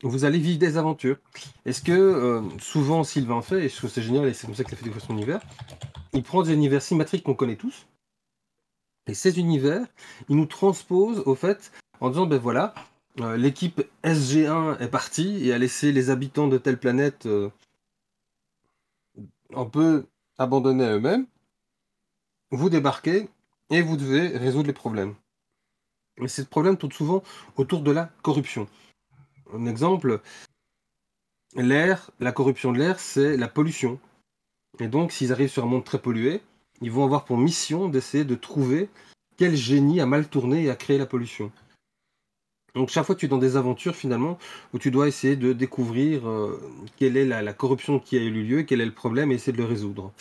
vous allez vivre des aventures. Est-ce que euh, souvent Sylvain fait, et je trouve c'est génial, et c'est comme ça qu'il a fait découvrir son univers, il prend des univers symétriques qu'on connaît tous, et ces univers, il nous transpose au fait en disant ben voilà, euh, l'équipe SG1 est partie et a laissé les habitants de telle planète euh, un peu abandonnés à eux-mêmes. Vous débarquez et vous devez résoudre les problèmes. Et ces problèmes tournent souvent autour de la corruption. Un exemple, l'air, la corruption de l'air, c'est la pollution. Et donc, s'ils arrivent sur un monde très pollué, ils vont avoir pour mission d'essayer de trouver quel génie a mal tourné et a créé la pollution. Donc, chaque fois, tu es dans des aventures finalement où tu dois essayer de découvrir euh, quelle est la, la corruption qui a eu lieu, quel est le problème et essayer de le résoudre.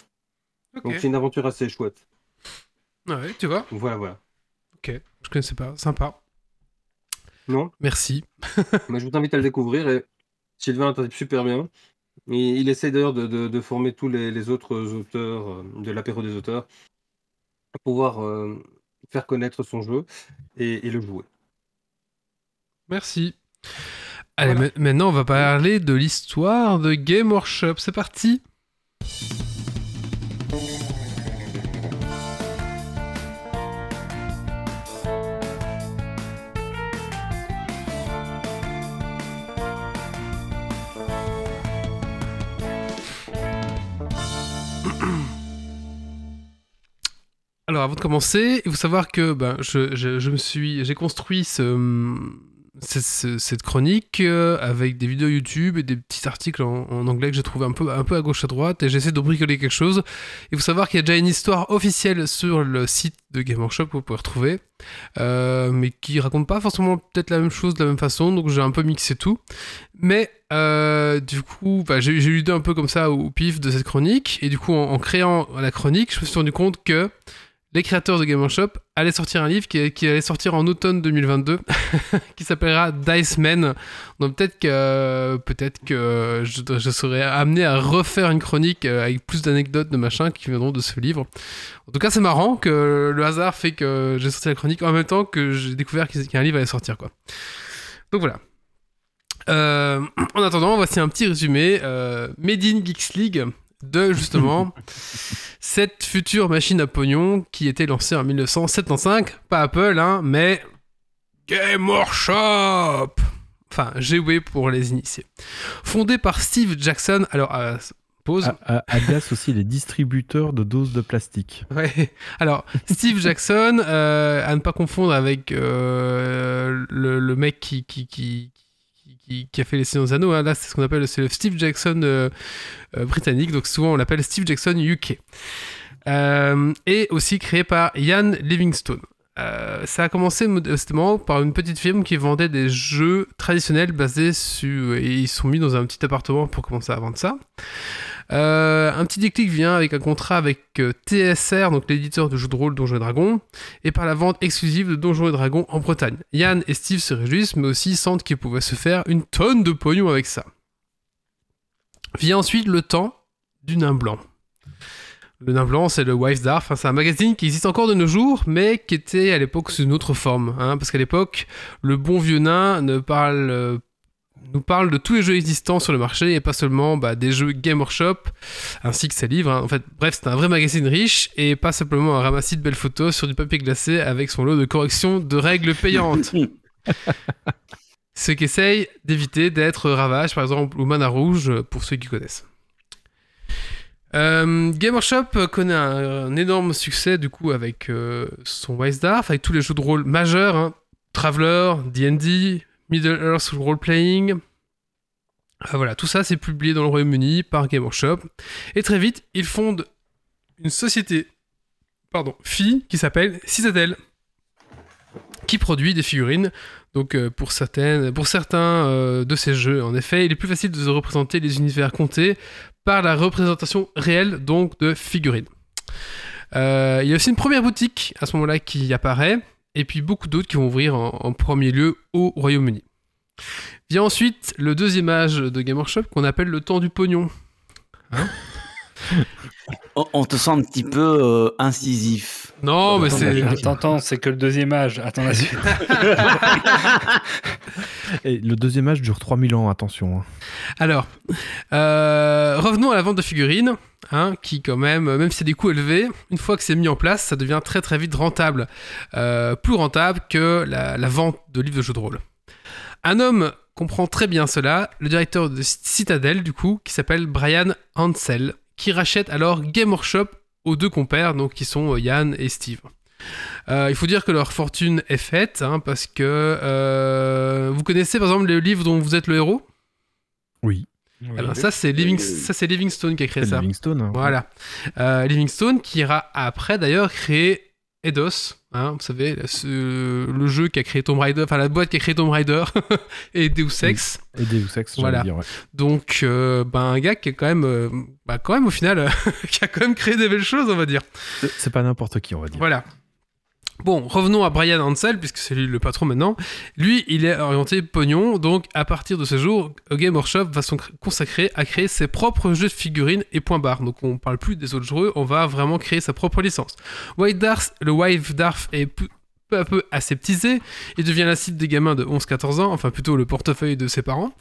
Donc, c'est une aventure assez chouette. Ouais, tu vois. Voilà, voilà. Ok. Je connaissais pas. Sympa. Non? Merci. Mais je vous invite à le découvrir et Sylvain interprète super bien. Il essaie d'ailleurs de, de- de former tous les, les autres auteurs euh, de l'apéro des auteurs à pouvoir euh, faire connaître son jeu et, et le jouer. Merci. Allez, Voilà. maintenant, on va parler de l'histoire de Game Workshop. C'est parti. Alors, avant de commencer, il faut savoir que ben, je, je- me suis, j'ai construit ce, ce- ce- cette chronique euh, avec des vidéos YouTube et des petits articles en, anglais que j'ai trouvé un peu, un peu à gauche à droite et j'essaie de bricoler quelque chose. Il faut savoir qu'il y a déjà une histoire officielle sur le site de Game Workshop que vous pouvez retrouver, euh, mais qui raconte pas forcément peut-être la même chose de la même façon, donc j'ai un peu mixé tout. Mais euh, du coup, j'ai eu l'idée un peu comme ça au pif de cette chronique, et du coup, en créant la chronique, je me suis rendu compte que les créateurs de Game Workshop allaient sortir un livre qui, allait sortir en automne 2022, qui s'appellera Dice Men. Donc peut-être que peut-être que je, je serai amené à refaire une chronique euh, avec plus d'anecdotes de machin qui viendront de ce livre. En tout cas, c'est marrant que le hasard fait que j'ai sorti la chronique en même temps que j'ai découvert qu'il y a un livre allait sortir. Donc voilà. Euh, en attendant, voici un petit résumé. Euh, Made in Geeks League de justement cette future machine à pognon qui était lancée en 1975. Pas Apple, hein, mais Game Workshop Enfin, GW pour les initiés. Fondé par Steve Jackson. Alors, euh, Pause. A- a- alias aussi les distributeurs de doses de plastique. Ouais. Alors, Steve Jackson, euh, à ne pas confondre avec euh, le, le mec qui, qui, qui, qui, a fait les Seigneurs des Anneaux. hein. Là, c'est ce qu'on appelle le Steve Jackson euh, euh, britannique. Donc, souvent, on l'appelle Steve Jackson UK. Euh, et aussi créé par Ian Livingstone. Ça a commencé modestement par une petite firme qui vendait des jeux traditionnels basés sur. Et ils sont mis dans un petit appartement pour commencer à vendre ça. Euh, un petit déclic vient avec un contrat avec euh, TSR, donc l'éditeur de jeux de rôle Donjons et Dragons, et par la vente exclusive de Donjons et Dragons en Bretagne. Yann et Steve se réjouissent, mais aussi sentent qu'ils pouvaient se faire une tonne de pognon avec ça. Vient ensuite le temps du nain blanc. Le nain blanc, c'est le Wives d'Arf. Enfin, c'est un magazine qui existe encore de nos jours, mais qui était à l'époque sous une autre forme. hein, parce qu'à l'époque, le bon vieux nain ne parle, euh, nous parle de tous les jeux existants sur le marché et pas seulement bah, des jeux Game Workshop ainsi que ses livres. hein. En fait, bref, c'est un vrai magazine riche et pas simplement un ramassis de belles photos sur du papier glacé avec son lot de corrections de règles payantes. Ce qu'essaye d'éviter d'être Ravage, par exemple, ou Mana Rouge, pour ceux qui connaissent. Euh, Game Workshop connaît un, un énorme succès du coup avec euh, son Wise Darf, avec tous les jeux de rôle majeurs, hein. Traveler, D&D, Middle Earth Role Playing. Ah, voilà, tout ça c'est publié dans le Royaume-Uni par Game Workshop. Et très vite, ils fondent une société, pardon, fille qui s'appelle Citadel, qui produit des figurines. Donc euh, pour, certains euh, de ces jeux, en effet, il est plus facile de représenter les univers comptés par la représentation réelle donc de figurines. Euh, il y a aussi une première boutique à ce moment-là qui apparaît, et puis beaucoup d'autres qui vont ouvrir en, premier lieu au Royaume-Uni. Vient ensuite le deuxième âge de Game Workshop qu'on appelle le temps du pognon. On, on te sent un petit peu euh, incisif. Non, mais c'est. Attends, attends, c'est que le deuxième âge. Attends la suite. Et le deuxième âge dure 3000 ans, attention. hein. Alors, euh, revenons à la vente de figurines, hein, qui quand même, même si c'est des coûts élevés, une fois que c'est mis en place, ça devient très très vite rentable. Euh, plus rentable que la, la vente de livres de jeux de rôle. Un homme comprend très bien cela, le directeur de Citadel, du coup, qui s'appelle Brian Hansel, qui rachète alors Game Workshop aux deux compères, donc qui sont euh, Yann et Steve. Euh, il faut dire que leur fortune est faite, hein, parce que euh, vous connaissez par exemple le livre dont vous êtes le héros? Oui, eh ben, ça, c'est Living- ça, c'est Livingstone qui a créé ça. Livingstone. hein. Voilà. Euh, Livingstone qui ira après d'ailleurs créer Eidos, hein, vous savez, ce- le jeu qui a créé Tomb Raider, enfin la boîte qui a créé Tomb Raider et Deus Ex. Et Deus Ex, Voilà. j'allais dire, ouais. Donc, euh, ben, un gars qui est quand même, euh, bah, quand même au final, qui a quand même créé des belles choses, on va dire. C'est- C'est pas n'importe qui, on va dire. Voilà. Bon, revenons à Brian Hansel, puisque c'est lui le patron maintenant. Lui, il est orienté pognon, donc à partir de ce jour, Game Workshop va se consacrer à créer ses propres jeux de figurines et point barre. Donc on parle plus des autres jeux, on va vraiment créer sa propre licence. White Darth, le Wife Darth est peu à peu aseptisé et devient la cible des gamins de 11-14 ans, enfin plutôt le portefeuille de ses parents.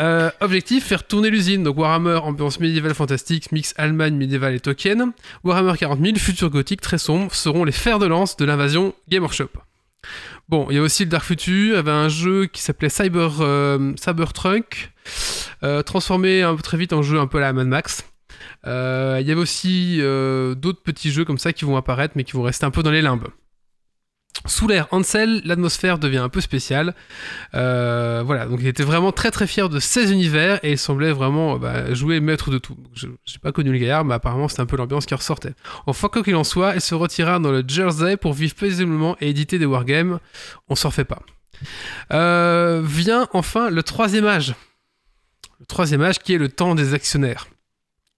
Euh, objectif, faire tourner l'usine, donc Warhammer, ambiance médiévale fantastique, mix Allemagne médiévale et Tolkien. Warhammer 40 000, futur gothique très sombre, seront les fers de lance de l'invasion Game Workshop. Bon, il y a aussi le Dark Future, il y avait un jeu qui s'appelait Cyber, euh, euh, transformé un peu très vite en jeu un peu à la Mad Max. Euh, il y avait aussi d'autres petits jeux comme ça qui vont apparaître mais qui vont rester un peu dans les limbes. Sous l'ère Ansel, l'atmosphère devient un peu spéciale. Euh, voilà, donc il était vraiment très très fier de ses univers et il semblait vraiment bah, jouer maître de tout. Je n'ai pas connu le gaillard, mais apparemment c'était un peu l'ambiance qui ressortait. Enfin, quoi qu'il en soit, il se retira dans le Jersey pour vivre paisiblement et éditer des wargames. On s'en refait pas. Euh, vient enfin le troisième âge. Le troisième âge qui est le temps des actionnaires.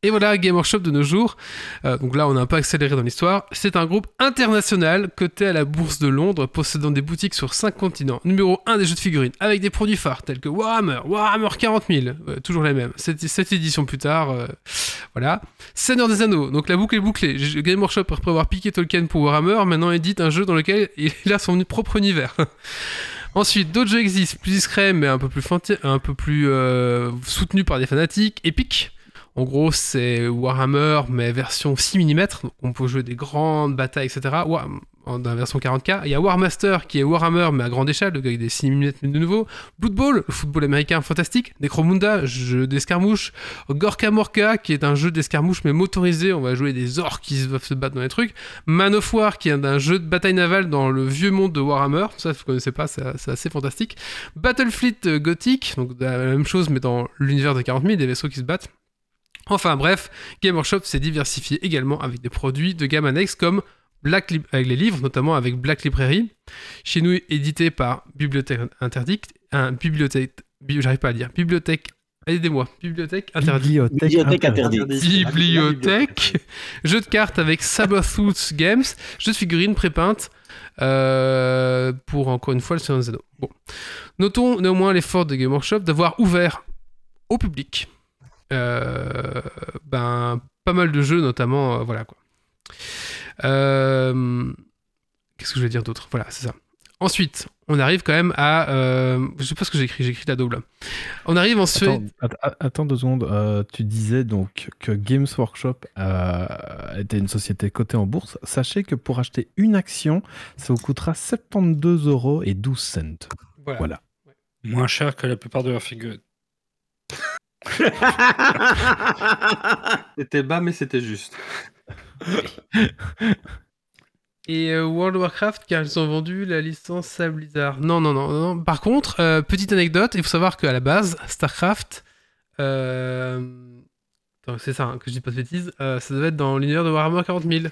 Et voilà, Game Workshop de nos jours, euh, donc là on a un peu accéléré dans l'histoire, c'est un groupe international coté à la bourse de Londres, possédant des boutiques sur 5 continents, numéro 1 des jeux de figurines, avec des produits phares tels que Warhammer, Warhammer 40 000, euh, toujours les mêmes, cette, cette édition plus tard, euh, voilà. Seigneur des Anneaux, donc la boucle est bouclée, Game Workshop, après avoir piqué Tolkien pour Warhammer, maintenant édite un jeu dans lequel il a son propre univers. Ensuite, d'autres jeux existent, plus discrets, mais un peu plus, un peu plus soutenus par des fanatiques. Epic. En gros, c'est Warhammer, mais version 6 mm. Donc, on peut jouer des grandes batailles, etc. Wa- en, dans la version 40K. Il y a War Master qui est Warhammer mais à grande échelle, avec des 6 mm de nouveau. Blood le football américain fantastique. Necromunda, jeu d'escarmouche. Gorka Morka qui est un jeu d'escarmouche mais motorisé. On va jouer des orques qui doivent se battre dans les trucs. Man of War qui est un jeu de bataille navale dans le vieux monde de Warhammer. Ça, vous connaissez pas, c'est c'est assez fantastique. Battlefleet euh, Gothic, donc la même chose mais dans l'univers de 40 000, des vaisseaux qui se battent. Enfin bref, Game Workshop s'est diversifié également avec des produits de gamme annexe comme Black Lib- avec les livres, notamment avec Black Library, chez nous édité par Bibliothèque Interdite, un bibliothèque, bi- j'arrive pas à dire, bibliothèque, aidez-moi, bibliothèque interdite. Bibliothèque, Bibliothèque interdite. interdite. Bibliothèque, jeu de cartes avec Sabbathooth Games, jeu de figurines prépeintes euh, pour encore une fois le Seigneur des Anneaux. Bon. Notons néanmoins l'effort de Game Workshop d'avoir ouvert au public ben, pas mal de jeux, notamment, euh, voilà quoi. Euh, Qu'est-ce que je vais dire d'autre? Voilà, c'est ça. Ensuite, on arrive quand même à. euh, je sais pas ce que j'ai écrit, j'ai écrit la double. On arrive ensuite. Attends, att- attends deux secondes. euh, tu disais donc que Games Workshop euh, était une société cotée en bourse. Sachez que pour acheter une action, ça vous coûtera 72 euros et 12 cents. Voilà. Voilà. Moins cher que la plupart de leurs figurines. C'était bas, mais c'était juste. Et euh, World of Warcraft, car ils ont vendu la licence à Blizzard. Non, non, non. non. Par contre, euh, petite anecdote, il faut savoir qu'à la base, StarCraft. Euh... C'est ça, hein, que je dis pas de bêtises. euh, ça devait être dans l'univers de Warhammer 40 000.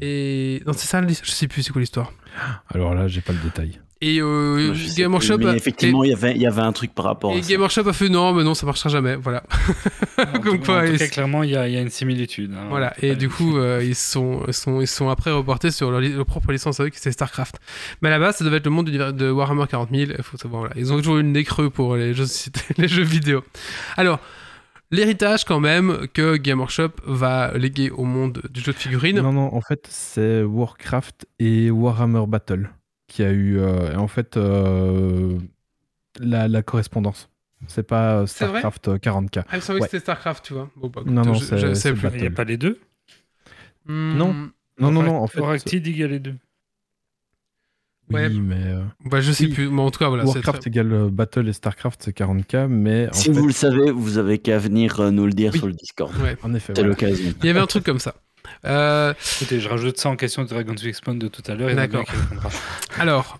Et. Non, c'est ça, je sais plus c'est quoi l'histoire. Alors là, j'ai pas le détail. Et euh, Game plus, Workshop. mais a- effectivement, il y avait, il y avait un truc par rapport Et, à et ça. Game Workshop a fait non, mais non, ça marchera jamais. Voilà. En Comme tout- quoi, en tout ils- cas, clairement, il y, a il y a une similitude. hein. Voilà, et du coup, euh, ils, sont, ils, sont, ils sont après reportés sur leur, propre licence à eux, qui c'est StarCraft. Mais à la base, ça devait être le monde de Warhammer 40 000. Il faut savoir, voilà. Ils ont toujours eu le nez creux pour les jeux, les jeux vidéo. Alors, l'héritage, quand même, que Game Workshop va léguer au monde du jeu de figurines. Non, non, en fait, c'est Warcraft et Warhammer Battle qui a eu, euh, en fait, euh, la, la correspondance. C'est pas euh, StarCraft euh, 40K. Ah, me semblait Ouais. que c'était StarCraft, tu vois. Bon, bah, Non, écoute, non, je- je sais plus. Il n'y a pas les deux Hmm, Non. Non, non, non, en fait. Oractid, il y a les deux. Ouais. Oui, mais euh, Bah, je sais Oui. plus. Mais en tout cas, voilà. c'est Warcraft très- égale Battle et StarCraft, c'est 40K, mais en Si fait, vous le savez, vous avez qu'à venir nous le dire Oui. sur le Discord. Ouais. en effet, C'est voilà. l'occasion. Il y avait un truc comme ça. Euh, Écoutez, je rajoute ça en question de Dragon's Expawn de tout à l'heure. D'accord. Alors,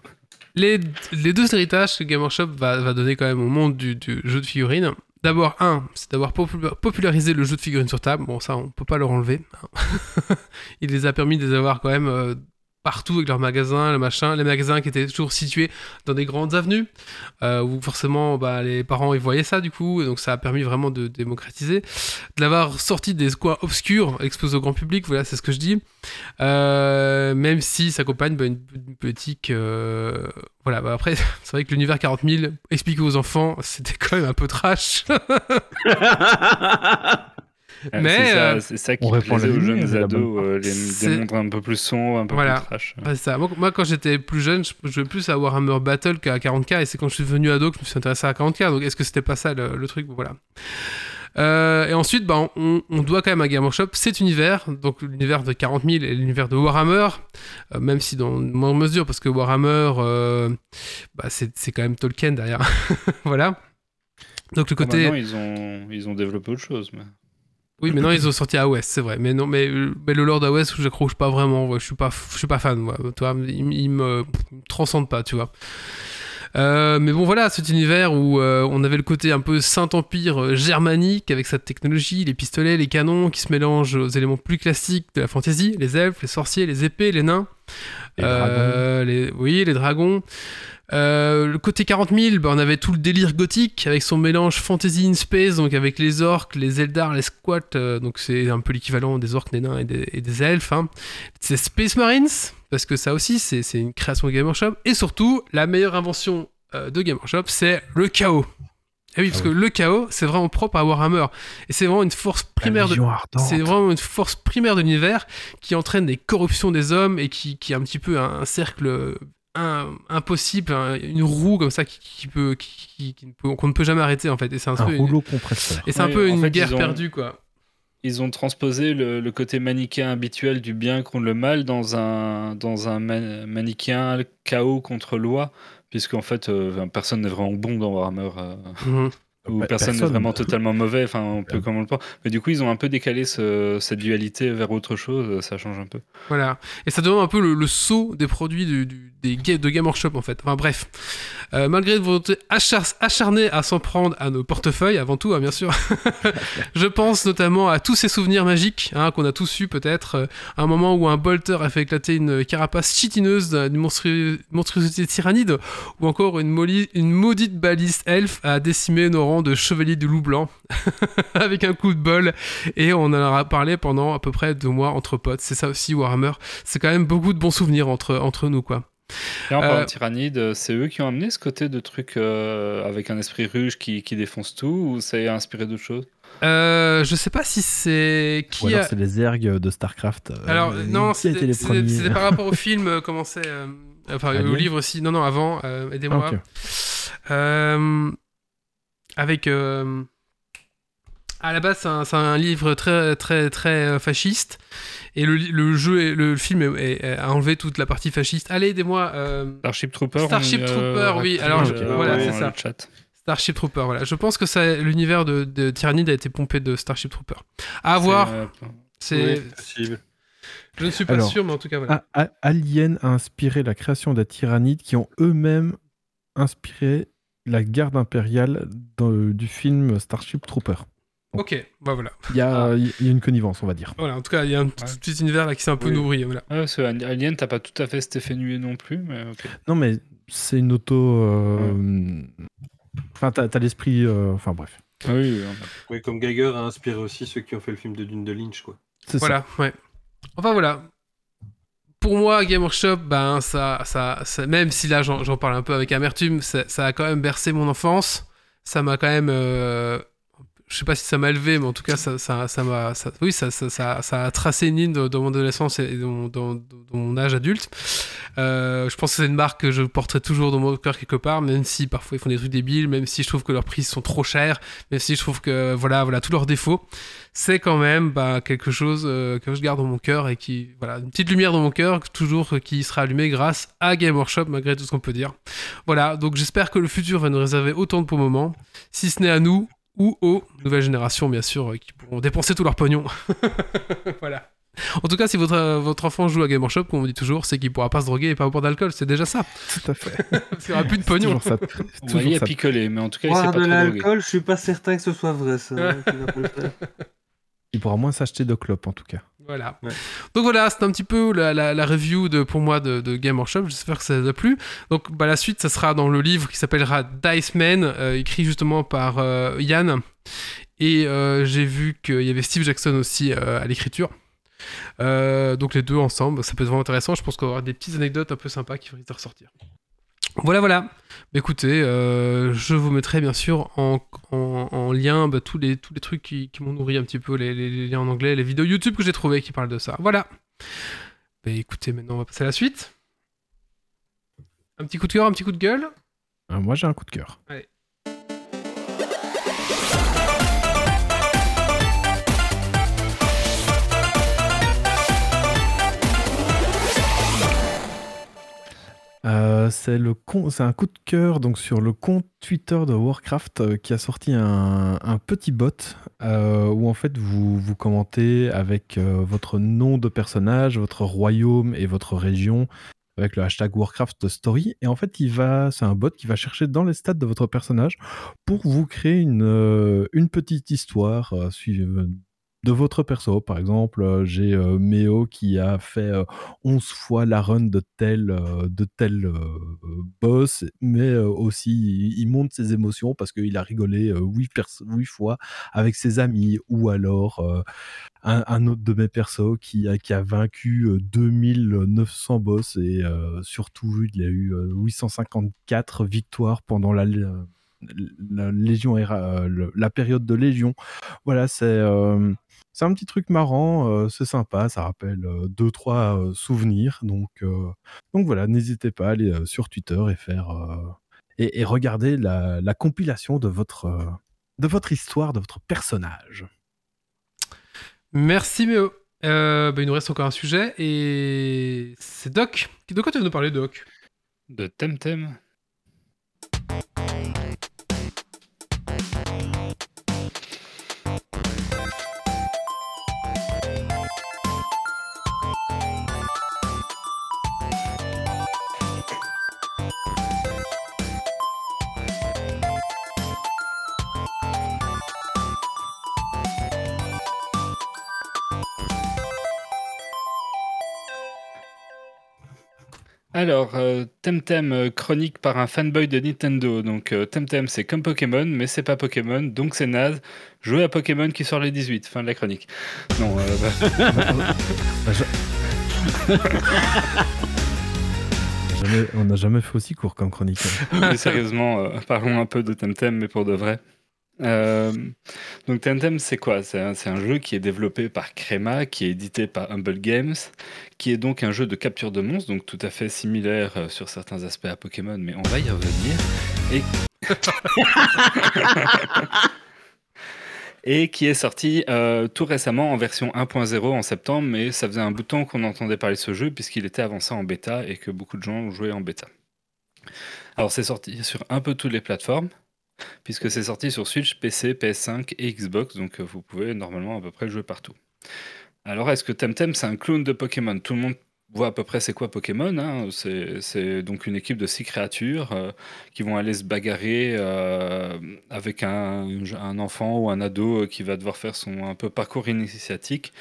les, les deux héritages que Game Workshop va, va donner quand même au monde du, du jeu de figurines. D'abord, un, c'est d'avoir popu- popularisé le jeu de figurines sur table. Bon, ça, on peut pas leur enlever. hein. Il les a permis de les avoir quand même euh, partout avec leurs magasins, le machin. Les magasins qui étaient toujours situés dans des grandes avenues, euh, où forcément bah, les parents ils voyaient ça du coup. Et donc ça a permis vraiment de démocratiser. De l'avoir sorti des coins obscurs, exposé au grand public, voilà, c'est ce que je dis. Euh, même si ça accompagne bah, une, une petite. euh, voilà, bah après, c'est vrai que l'univers 40 000, expliqué aux enfants, c'était quand même un peu trash. Euh, Mais, c'est euh, ça, c'est ça qui plaisait aux jeunes ados, euh, les, des montres un peu plus sombres, un peu Voilà. plus trash. Ouais, c'est ça. Moi, moi, quand j'étais plus jeune, je jouais plus à Warhammer Battle qu'à 40k, et c'est quand je suis devenu ado que je me suis intéressé à 40k. Donc, est-ce que c'était pas ça le, le truc? Voilà. Euh, et ensuite, bah, on, on doit quand même à Game Workshop cet univers, donc l'univers de 40 000 et l'univers de Warhammer, euh, même si dans moindre mesure, parce que Warhammer, euh, bah, c'est c'est quand même Tolkien derrière. voilà. Donc le côté. maintenant, ils ont, ils ont développé autre chose. Mais... Oui, mais non, ils ont sorti AOS, c'est vrai. Mais non, mais, euh, mais le Lord AOS, je pas vraiment. ouais, je suis pas, je suis pas fan. Moi, il, il me il me transcende pas, tu vois. Euh, mais bon, voilà, cet univers où euh, on avait le côté un peu Saint-Empire germanique avec sa technologie, les pistolets, les canons qui se mélangent aux éléments plus classiques de la fantasy, les elfes, les sorciers, les épées, les nains. Les Euh, les- oui, les dragons. Euh, le côté 40 000, bah, on avait tout le délire gothique avec son mélange fantasy in space, donc avec les orques, les eldar, les squats, euh, donc c'est un peu l'équivalent des orques, des nains et des, et des elfes. hein. C'est Space Marines, parce que ça aussi, c'est une création de Game Workshop. Et surtout, la meilleure invention euh, de Game Workshop, c'est le chaos. Et oui, parce Ah que le chaos, c'est vraiment propre à Warhammer. Et c'est vraiment une force primaire de, c'est vraiment une force primaire de l'univers qui entraîne des corruptions des hommes et qui, qui est un petit peu un, un cercle un- impossible, un- une roue comme ça qui, qui peut, qui, qu'on ne peut jamais arrêter en fait. Et c'est un, un peu une, rouleau compresseur. et c'est un peu en une fait, guerre ont- perdue quoi. ils ont transposé le, le côté manichéen habituel du bien contre le mal dans un, dans un man- manichéen chaos contre loi, puisqu'en fait, euh, personne n'est vraiment bon dans Warhammer. euh, Mhm. Pe- personne n'est vraiment totalement mauvais, enfin on peut comme on le pense. Mais du coup ils ont un peu décalé ce- cette dualité vers autre chose, ça change un peu. Voilà. Et ça demande un peu le, le saut des produits du, du- des ga- de Game Workshop, en fait. Enfin, bref. Euh, malgré une volonté achar- acharnée à s'en prendre à nos portefeuilles, avant tout, hein, bien sûr, je pense notamment à tous ces souvenirs magiques hein, qu'on a tous eu, peut-être. euh, un moment où un bolter a fait éclater une carapace chitineuse d'une monstru- monstruosité tyrannide, ou encore une, une maudite baliste elfe a décimé nos de chevaliers du loup blanc avec un coup de bol et on en a parlé pendant à peu près deux mois entre potes. C'est ça aussi Warhammer. C'est quand même beaucoup de bons souvenirs entre, entre nous, quoi. Et en parlant Euh, de Tyrannide, c'est eux qui ont amené ce côté de truc euh, avec un esprit ruge qui, qui défonce tout, ou c'est inspiré d'autre chose Euh, je sais pas si c'est Ou qui alors a. c'est les ergs de StarCraft. Euh, Alors non, c'était les c'était- premiers c'était par rapport au film, comment c'est. euh, Enfin, au livre aussi. Non, non, avant. euh, Ah, Aidez-moi. Euh, avec. euh, À la base, c'est un, livre très, très, très euh, fasciste. Et le, le jeu, est- le film est- est- a enlevé toute la partie fasciste. Allez, aidez-moi. euh, Starship Trooper Starship on- Trooper, oui, alors, je- voilà, c'est ça. chat. Starship Trooper, voilà. Je pense que ça, l'univers de, de Tyrannide a été pompé de Starship Trooper. À voir, C'est, euh, c'est. Oui, possible. Je ne suis pas Alors, sûr, mais en tout cas, voilà. A- A- Alien a inspiré la création des tyrannides qui ont eux-mêmes inspiré la garde impériale le- du film Starship Trooper. Ok, bah voilà. Il y, a, Ah. il y a une connivence, on va dire. Voilà, en tout cas, il y a un Ouais. petit univers là qui s'est un peu Oui. nourri. Voilà. Ah, parce que Alien, t'as pas tout à fait cet effet nué non plus, mais. Non, mais c'est une auto. euh, Enfin, t'as l'esprit. euh, Enfin, bref. Ah oui, oui, comme Geiger a inspiré aussi ceux qui ont fait le film de Dune de Lynch, quoi. C'est ça. Voilà, ouais. Enfin voilà. Pour moi, Game Workshop, ben, ça, ça, ça- même si là j'en parle un peu avec amertume, ça, ça a quand même bercé mon enfance. Ça m'a quand même. euh, je sais pas si ça m'a élevé, mais en tout cas, ça, ça, ça m'a. ça- oui, ça, ça, a tracé une ligne dans, mon adolescence et dans mon âge adulte. Euh, je pense que c'est une marque que je porterai toujours dans mon cœur quelque part, même si parfois ils font des trucs débiles, même si je trouve que leurs prix sont trop chers, même si je trouve que voilà, voilà tous leurs défauts c'est quand même bah, quelque chose euh, que je garde dans mon cœur et qui, voilà, une petite lumière dans mon cœur, toujours euh, qui sera allumée grâce à Game Workshop, malgré tout ce qu'on peut dire. Voilà, donc j'espère que le futur va nous réserver autant de beaux moments, si ce n'est à nous ou aux nouvelles générations, bien sûr, euh, qui pourront dépenser tout leur pognon. voilà. En tout cas, si votre, euh, votre enfant joue à Game Workshop, comme on dit toujours, c'est qu'il pourra pas se droguer et pas boire d'alcool, c'est déjà ça. Tout à fait. Parce qu'il n'y aura plus de pognon. toujours ça. On va toujours y ça. picoler, mais en tout cas, il pas de l'alcool, je suis pas certain que ce soit vrai, ça. hein. Il pourra moins s'acheter de clopes, en tout cas. Voilà. Ouais. Donc voilà, c'est un petit peu la, la- la review de, pour moi de, de Game Workshop. J'espère que ça vous a plu. Donc bah, la suite, ça sera dans le livre qui s'appellera Dice Man, euh, écrit justement par euh, Yann. Et euh, j'ai vu qu'il y avait Steve Jackson aussi euh, à l'écriture. Donc les deux ensemble, ça peut être vraiment intéressant. Je pense qu'on va avoir des petites anecdotes un peu sympas qui vont de ressortir. Voilà, voilà. Bah, écoutez, euh, je vous mettrai bien sûr en, en- en lien bah, tous, les, tous les trucs qui, qui m'ont nourri un petit peu, les, les- les liens en anglais, les vidéos YouTube que j'ai trouvées qui parlent de ça. Voilà. Bah, écoutez, maintenant on va passer à la suite. Un petit coup de cœur, un petit coup de gueule? Euh, moi, j'ai un coup de cœur. Euh, c'est un coup de cœur donc sur le compte Twitter de Warcraft euh, qui a sorti un, petit bot euh, où en fait vous vous commentez avec votre nom de personnage, votre royaume et votre région avec le hashtag Warcraft Story. Et en fait il va c'est un bot qui va chercher dans les stats de votre personnage pour vous créer une, petite histoire euh, suiv- de votre perso. Par exemple, euh, j'ai euh, Méo qui a fait euh, 11 fois la run de tel, euh, de tel euh, boss, mais aussi il, monte ses émotions parce qu'il a rigolé euh, 8, fois avec ses amis, ou alors un, autre de mes persos qui a, qui a vaincu euh, 2900 boss et surtout il a eu euh, 854 victoires pendant la, Légion, la période de Légion. Voilà, c'est c'est un petit truc marrant, euh, c'est sympa, ça rappelle euh, deux trois euh, souvenirs. Donc euh, donc voilà, n'hésitez pas à aller euh, sur Twitter et faire euh, et, et regarder la, la compilation de votre euh, de votre histoire, de votre personnage. Merci Méo. Euh, bah, il nous reste encore un sujet et c'est Doc. De quoi tu veux nous parler, Doc? De Temtem. Alors, euh, Temtem euh, chronique par un fanboy de Nintendo. Donc, euh, Temtem, c'est comme Pokémon, mais c'est pas Pokémon, donc c'est naze. Jouez à Pokémon qui sort les 18. Fin de la chronique. Non, euh, bah, Jamais- on n'a jamais fait aussi court comme chronique. hein. mais sérieusement, parlons un peu de Temtem, mais pour de vrai. Euh, donc Temtem, c'est quoi? C'est un, jeu qui est développé par Crema, qui est édité par Humble Games, qui est donc un jeu de capture de monstres, donc tout à fait similaire euh, sur certains aspects à Pokémon, mais on va y revenir. Et, et qui est sorti euh, tout récemment en version 1.0 en septembre, mais ça faisait un bout de temps qu'on entendait parler de ce jeu, puisqu'il était avancé en bêta et que beaucoup de gens jouaient en bêta. Alors c'est sorti sur un peu toutes les plateformes puisque c'est sorti sur Switch, PC, PS5 et Xbox, donc euh, vous pouvez normalement à peu près jouer partout. Alors est-ce que Temtem c'est un clone de Pokémon? Tout le monde voit à peu près c'est quoi Pokémon. hein. C'est donc une équipe de six créatures euh, qui vont aller se bagarrer euh, avec un, enfant ou un ado euh, qui va devoir faire son un parcours initiatique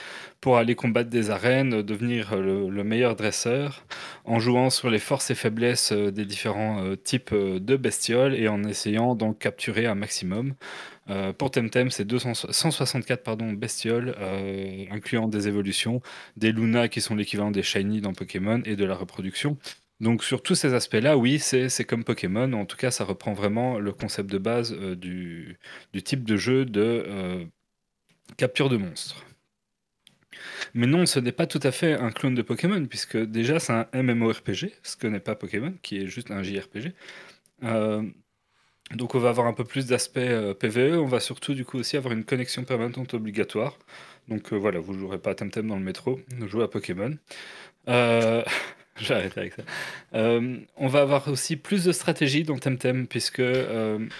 pour aller combattre des arènes, devenir le, le meilleur dresseur en jouant sur les forces et faiblesses des différents types de bestioles et en essayant d'en capturer un maximum. Euh, pour Temtem, c'est 200 164 pardon, bestioles, euh, incluant des évolutions, des Luna qui sont l'équivalent des Shiny dans Pokémon et de la reproduction. Donc sur tous ces aspects-là, oui, c'est comme Pokémon. En tout cas, ça reprend vraiment le concept de base euh, du, du type de jeu de capture de monstres. Mais non, ce n'est pas tout à fait un clone de Pokémon, puisque déjà c'est un MMORPG, ce que n'est pas Pokémon, qui est juste un JRPG. Donc on va avoir un peu plus d'aspect euh, PVE, on va surtout du coup aussi avoir une connexion permanente obligatoire. Donc euh, voilà, vous jouerez pas à Temtem dans le métro, vous jouez à Pokémon. Euh, J'arrête avec ça. On va avoir aussi plus de stratégie dans Temtem, puisque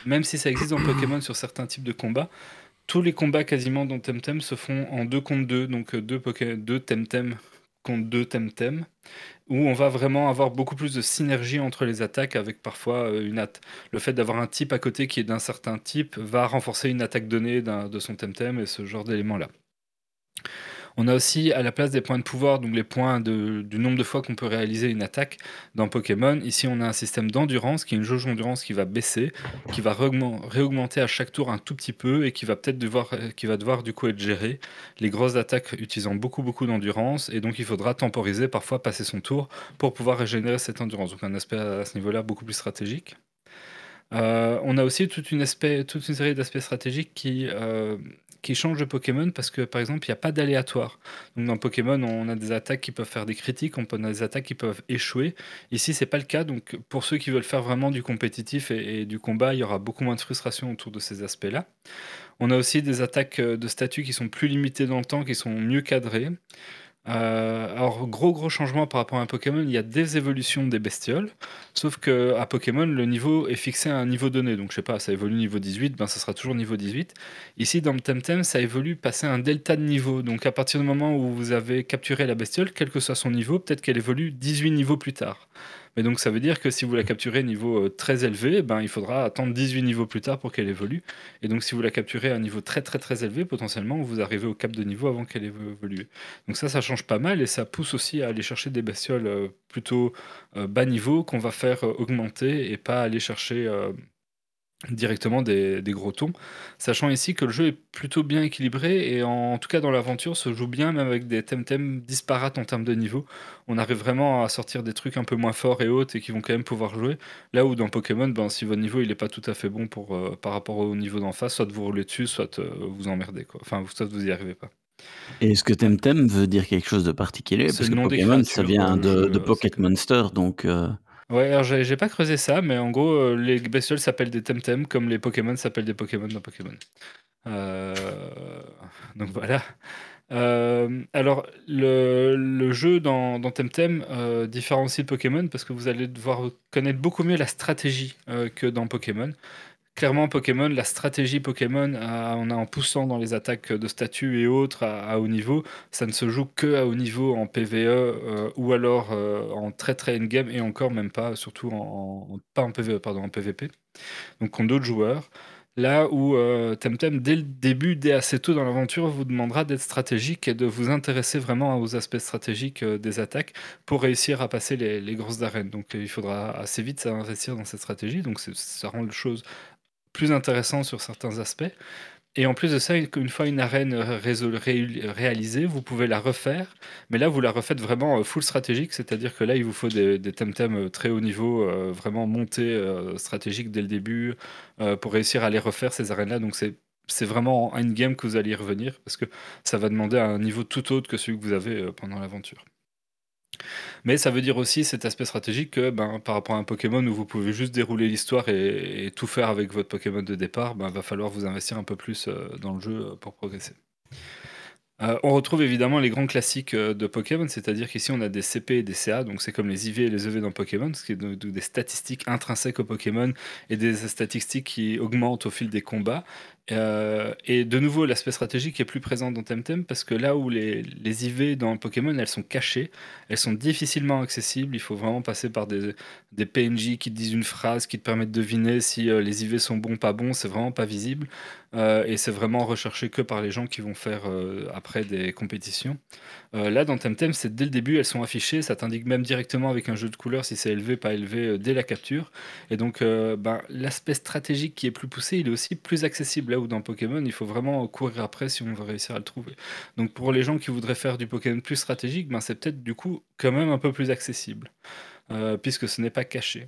même si ça existe dans Pokémon sur certains types de combats, tous les combats quasiment dans Temtem se font en 2 contre 2, donc euh, deux, Poké- deux Temtem contre deux Temtem, où on va vraiment avoir beaucoup plus de synergie entre les attaques avec parfois euh, une le fait d'avoir un type à côté qui est d'un certain type va renforcer une attaque donnée de son Temtem et ce genre d'éléments-là. On a aussi à la place des points de pouvoir, donc les points du nombre de fois qu'on peut réaliser une attaque dans Pokémon. Ici, on a un système d'endurance qui est une jauge d'endurance qui va baisser, qui va réaugmen- réaugmenter à chaque tour un tout petit peu et qui va peut-être devoir, du coup être géré. Les grosses attaques utilisant beaucoup beaucoup d'endurance et donc il faudra temporiser, parfois passer son tour pour pouvoir régénérer cette endurance. Donc un aspect à ce niveau-là beaucoup plus stratégique. Euh, on a aussi toute une, aspect- toute une série d'aspects stratégiques qui, euh, qui changent de Pokémon parce que par exemple il n'y a pas d'aléatoire. Donc dans Pokémon on a des attaques qui peuvent faire des critiques, on a des attaques qui peuvent échouer. Ici c'est pas le cas donc pour ceux qui veulent faire vraiment du compétitif et, et du combat il y aura beaucoup moins de frustration autour de ces aspects-là. On a aussi des attaques euh, de statut qui sont plus limitées dans le temps, qui sont mieux cadrées. Euh, alors, gros gros changement par rapport à un Pokémon, il y a des évolutions des bestioles, sauf que à Pokémon, le niveau est fixé à un niveau donné. Donc, je sais pas, ça évolue niveau 18, ben ça sera toujours niveau 18. Ici, dans le Temtem, ça évolue passer un delta de niveau. Donc, à partir du moment où vous avez capturé la bestiole, quel que soit son niveau, peut-être qu'elle évolue 18 niveaux plus tard. Mais donc, ça veut dire que si vous la capturez niveau euh, très élevé, ben, il faudra attendre 18 niveaux plus tard pour qu'elle évolue. Et donc, si vous la capturez à un niveau très très très élevé, potentiellement, vous arrivez au cap de niveau avant qu'elle évolue. Donc ça, ça change pas mal et ça pousse aussi à aller chercher des bestioles euh, plutôt euh, bas niveau qu'on va faire augmenter et pas aller chercher directement des, des gros tons. Sachant ici que le jeu est plutôt bien équilibré et en, tout cas dans l'aventure se joue bien même avec des temtem disparates en termes de niveau. On arrive vraiment à sortir des trucs un peu moins forts et hautes et qui vont quand même pouvoir jouer. Là où dans Pokémon, ben, si votre niveau il est pas tout à fait bon pour, euh, par rapport au niveau d'en face, soit vous roulez dessus, soit euh, vous emmerdez. Quoi. Enfin, soit vous y arrivez pas. Et est-ce que Temtem veut dire quelque chose de particulier? Parce que Pokémon, ça vient euh, de, Pocket Monster, donc... euh, Ouais, alors j'ai pas creusé ça, mais en gros, euh, les bestioles s'appellent des Temtem comme les Pokémon s'appellent des Pokémon dans Pokémon. Euh, donc voilà. Euh, alors, le, le jeu dans, dans Temtem différencie Pokémon parce que vous allez devoir connaître beaucoup mieux la stratégie que dans Pokémon. Clairement, Pokémon, la stratégie Pokémon, on a en poussant dans les attaques de statues et autres à, haut niveau, ça ne se joue que à haut niveau en PVE euh, ou alors euh, en très très endgame et encore même pas, surtout en, pas en PVE, pardon, en PVP. Donc contre d'autres joueurs. Là où euh, Temtem, dès le début, dès assez tôt dans l'aventure, vous demandera d'être stratégique et de vous intéresser vraiment aux aspects stratégiques des attaques pour réussir à passer les, grosses arènes. Donc il faudra assez vite s'investir dans cette stratégie. Donc ça rend les choses plus intéressantes sur certains aspects. Et en plus de ça, une fois une arène ré- réalisée, vous pouvez la refaire. Mais là, vous la refaites vraiment euh, full stratégique, c'est-à-dire que là, il vous faut des, des temtem euh, très haut niveau, euh, vraiment montés euh, stratégiques dès le début, euh, pour réussir à les refaire, ces arènes-là. Donc c'est c'est vraiment en endgame que vous allez y revenir, parce que ça va demander un niveau tout autre que celui que vous avez euh, pendant l'aventure. Mais ça veut dire aussi cet aspect stratégique que ben, par rapport à un Pokémon où vous pouvez juste dérouler l'histoire et, tout faire avec votre Pokémon de départ, ben, va falloir vous investir un peu plus euh, dans le jeu euh, pour progresser. Euh, on retrouve évidemment les grands classiques de Pokémon, c'est-à-dire qu'ici on a des CP et des CA, donc c'est comme les IV et les EV dans Pokémon, ce qui est de- de- des statistiques intrinsèques au Pokémon et des statistiques qui augmentent au fil des combats. Euh, et de nouveau, l'aspect stratégique est plus présent dans Temtem parce que là où les, IV dans Pokémon elles sont cachées, elles sont difficilement accessibles. Il faut vraiment passer par des, PNJ qui te disent une phrase, qui te permettent de deviner si euh, les IV sont bons, pas bons. C'est vraiment pas visible. Euh, et c'est vraiment recherché que par les gens qui vont faire après des compétitions. Là, dans Temtem, c'est dès le début, elles sont affichées. Ça t'indique même directement avec un jeu de couleurs si c'est élevé, pas élevé dès la capture. Et donc, ben, l'aspect stratégique qui est plus poussé, il est aussi plus accessible. Là dans Pokémon, il faut vraiment courir après si on veut réussir à le trouver. Donc, pour les gens qui voudraient faire du Pokémon plus stratégique, ben, c'est peut-être du coup quand même un peu plus accessible, euh, puisque ce n'est pas caché.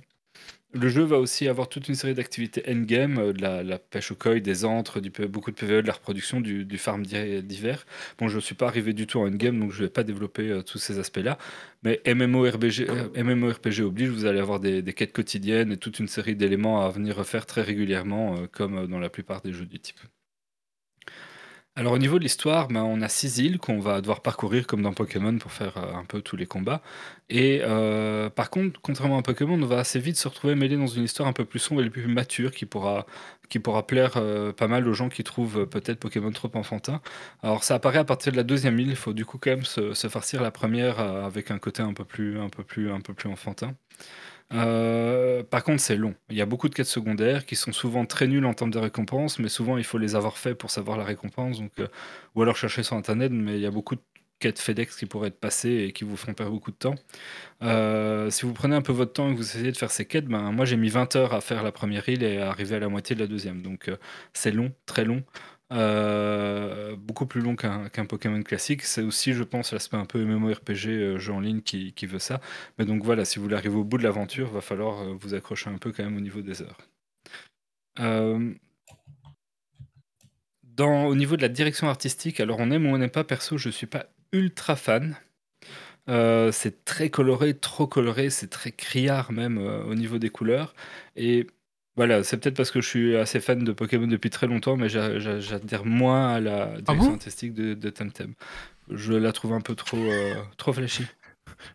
Le jeu va aussi avoir toute une série d'activités endgame, euh, de la, pêche au koi, des antres, du, beaucoup de PvE, de la reproduction, du, farm d'hi- d'hiver. Bon, je ne suis pas arrivé du tout en endgame, donc je ne vais pas développer euh, tous ces aspects-là. Mais MMORPG, euh, MMORPG oblige, vous allez avoir des, quêtes quotidiennes et toute une série d'éléments à venir refaire très régulièrement, euh, comme dans la plupart des jeux du type. Alors au niveau de l'histoire, ben, on a six îles qu'on va devoir parcourir comme dans Pokémon pour faire euh, un peu tous les combats. Et euh, par contre, contrairement à Pokémon, on va assez vite se retrouver mêlé dans une histoire un peu plus sombre et plus mature qui pourra, qui pourra plaire euh, pas mal aux gens qui trouvent peut-être Pokémon trop enfantin. Alors ça apparaît à partir de la deuxième île, il faut du coup quand même se, se farcir la première avec un côté un peu plus, un peu plus, un peu plus enfantin. Euh, par contre, c'est long. Il y a beaucoup de quêtes secondaires qui sont souvent très nulles en termes de récompenses, mais souvent il faut les avoir fait pour savoir la récompense. Donc, euh, ou alors chercher sur internet, mais il y a beaucoup de quêtes FedEx qui pourraient être passées et qui vous font perdre beaucoup de temps. Euh, si vous prenez un peu votre temps et que vous essayez de faire ces quêtes, ben, moi j'ai mis 20 heures à faire la première île et à arriver à la moitié de la deuxième. Donc c'est long, très long. Euh, beaucoup plus long qu'un Pokémon classique. C'est aussi, je pense, l'aspect un peu MMORPG, euh, jeu en ligne, qui, veut ça. Mais donc voilà, si vous voulez arriver au bout de l'aventure, va falloir euh, vous accrocher un peu quand même au niveau des heures. Dans, au niveau de la direction artistique, alors on aime ou on n'aime pas, perso, je suis pas ultra fan. C'est très coloré, trop coloré, c'est très criard même au niveau des couleurs. Et voilà, c'est peut-être parce que je suis assez fan de Pokémon depuis très longtemps, mais j'a- j'a- j'adhère moins à la direction bon? artistique de, de Temtem. Je la trouve un peu trop, euh, trop flashy.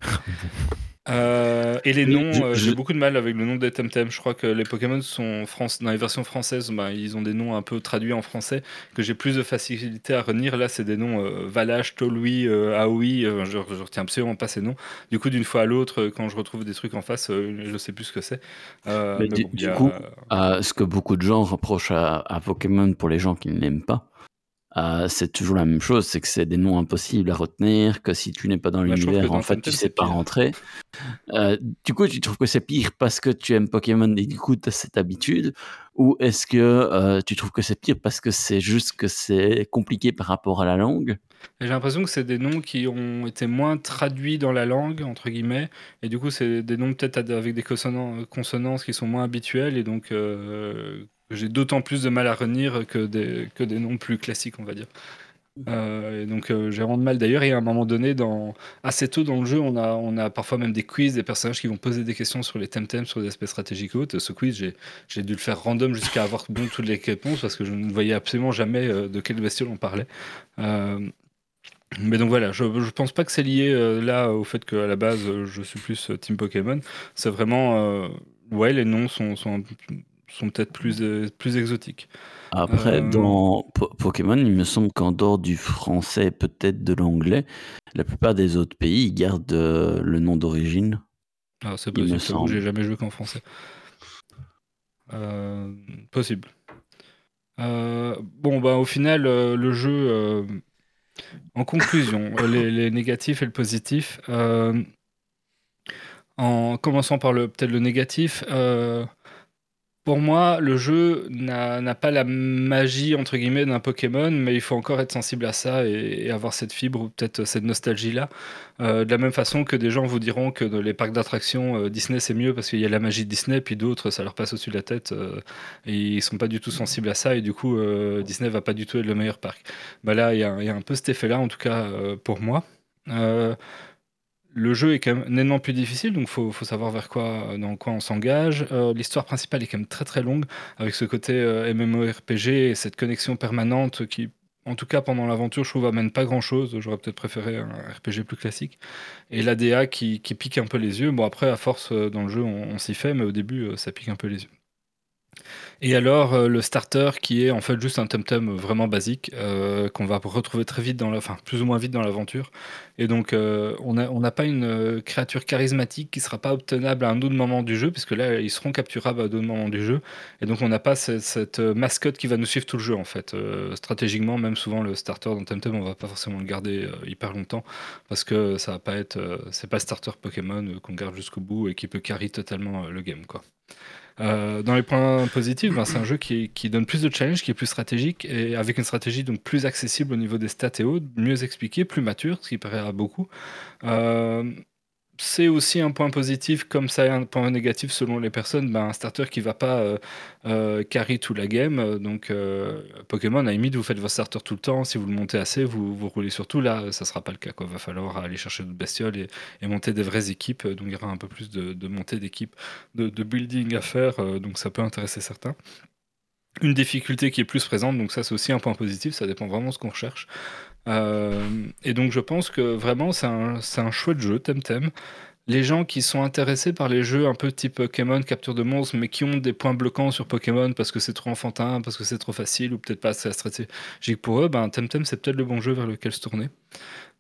Euh, et les noms, euh, j'ai beaucoup de mal avec le nom des Temtem. Je crois que les Pokémon sont France, dans les versions françaises, bah, ils ont des noms un peu traduits en français que j'ai plus de facilité à retenir. Là, c'est des noms euh, Valache, Tolui, euh, Aoi. je, je retiens absolument pas ces noms. Du coup, d'une fois à l'autre, quand je retrouve des trucs en face, je sais plus ce que c'est. Du- bon, du a- coup, ce que beaucoup de gens reprochent à, à Pokémon pour les gens qui ne l'aiment pas, euh, c'est toujours la même chose, c'est que c'est des noms impossibles à retenir, que si tu n'es pas dans Bah, l'univers, en fait, tu sais pas pire. rentrer. Euh, du coup, tu trouves que c'est pire parce que tu aimes Pokémon et du coup, tu as cette habitude? Ou est-ce que euh, tu trouves que c'est pire parce que c'est juste que c'est compliqué par rapport à la langue? J'ai l'impression que c'est des noms qui ont été moins traduits dans la langue, entre guillemets, et du coup, c'est des noms peut-être avec des consonances qui sont moins habituelles, et donc j'ai d'autant plus de mal à retenir que des, que des noms plus classiques, on va dire. Euh, donc euh, j'ai vraiment de mal d'ailleurs, et à un moment donné, assez tôt dans le jeu, on a, on a parfois même des quiz, des personnages qui vont poser des questions sur les temtem, sur des aspects stratégiques et autres. Ce quiz, j'ai dû le faire random jusqu'à avoir bon toutes les réponses, parce que je ne voyais absolument jamais euh, de quelle bestiole on parlait. Mais donc voilà, je, je pense pas que c'est lié là au fait qu'à la base je suis plus Team Pokémon. C'est vraiment. ouais, les noms sont, sont, sont peut-être plus, euh, plus exotiques. Après, Euh, dans Po- Pokémon, il me semble qu'en dehors du français et peut-être de l'anglais, la plupart des autres pays ils gardent euh, le nom d'origine. Ah, c'est possible, j'ai jamais joué qu'en français. Euh, possible. Bon, bah, au final, le jeu, en conclusion, les, les négatifs et le positif. en commençant par peut-être le négatif, pour moi, le jeu n'a pas la magie entre guillemets d'un Pokémon, mais il faut encore être sensible à ça et, avoir cette fibre ou peut-être cette nostalgie-là. Euh, de la même façon que des gens vous diront que dans les parcs d'attractions, euh, Disney c'est mieux parce qu'il y a la magie de Disney, puis d'autres ça leur passe au-dessus de la tête euh, et ils sont pas du tout sensibles à ça et du coup euh, Disney va pas du tout être le meilleur parc. Bah là, il y, a un peu cet effet-là en tout cas pour moi. Le jeu est quand même nettement plus difficile, donc faut, faut savoir vers quoi, dans quoi on s'engage. Euh, L'histoire principale est quand même très très longue, avec ce côté euh, MMORPG et cette connexion permanente qui, en tout cas pendant l'aventure, je trouve amène pas grand chose. J'aurais peut-être préféré un RPG plus classique. Et l'ADA qui, pique un peu les yeux. Bon, après, à force euh, dans le jeu, on, on s'y fait, mais au début, euh, ça pique un peu les yeux. Et alors, euh, le starter qui est en fait juste un temtem vraiment basique euh, qu'on va retrouver très vite dans la, enfin plus ou moins vite dans l'aventure. Et donc, euh, on n'a pas une créature charismatique qui sera pas obtenable à un autre moment du jeu, puisque là, ils seront capturables à d'autres moments du jeu. Et donc, on n'a pas cette, mascotte qui va nous suivre tout le jeu en fait. Stratégiquement, même souvent le starter dans Temtem, on va pas forcément le garder hyper longtemps parce que ça va pas être, c'est pas le starter Pokémon qu'on garde jusqu'au bout et qui peut carry totalement le game quoi. Euh, dans les points positifs, ben, c'est un jeu qui, donne plus de challenge, qui est plus stratégique et avec une stratégie donc plus accessible au niveau des stats et autres, mieux expliqué, plus mature, ce qui paraît à beaucoup. Euh, c'est aussi un point positif, comme ça est un point négatif selon les personnes, ben, un starter qui va pas euh, euh, carry tout la game. euh, Donc Pokémon, à vous faites votre starter tout le temps. Si vous le montez assez, vous, roulez sur tout. Là, ça sera pas le cas. Il va falloir aller chercher d'autres bestioles et, monter des vraies équipes. Donc il y aura un peu plus de, montée d'équipes, de, de building à faire. donc ça peut intéresser certains. Une difficulté qui est plus présente, donc ça c'est aussi un point positif, ça dépend vraiment de ce qu'on recherche. Euh, et donc je pense que vraiment c'est un, un chouette jeu, Temtem. Les gens qui sont intéressés par les jeux un peu type Pokémon, capture de monstres, mais qui ont des points bloquants sur Pokémon parce que c'est trop enfantin, parce que c'est trop facile, ou peut-être pas assez stratégique pour eux, ben Temtem c'est peut-être le bon jeu vers lequel se tourner.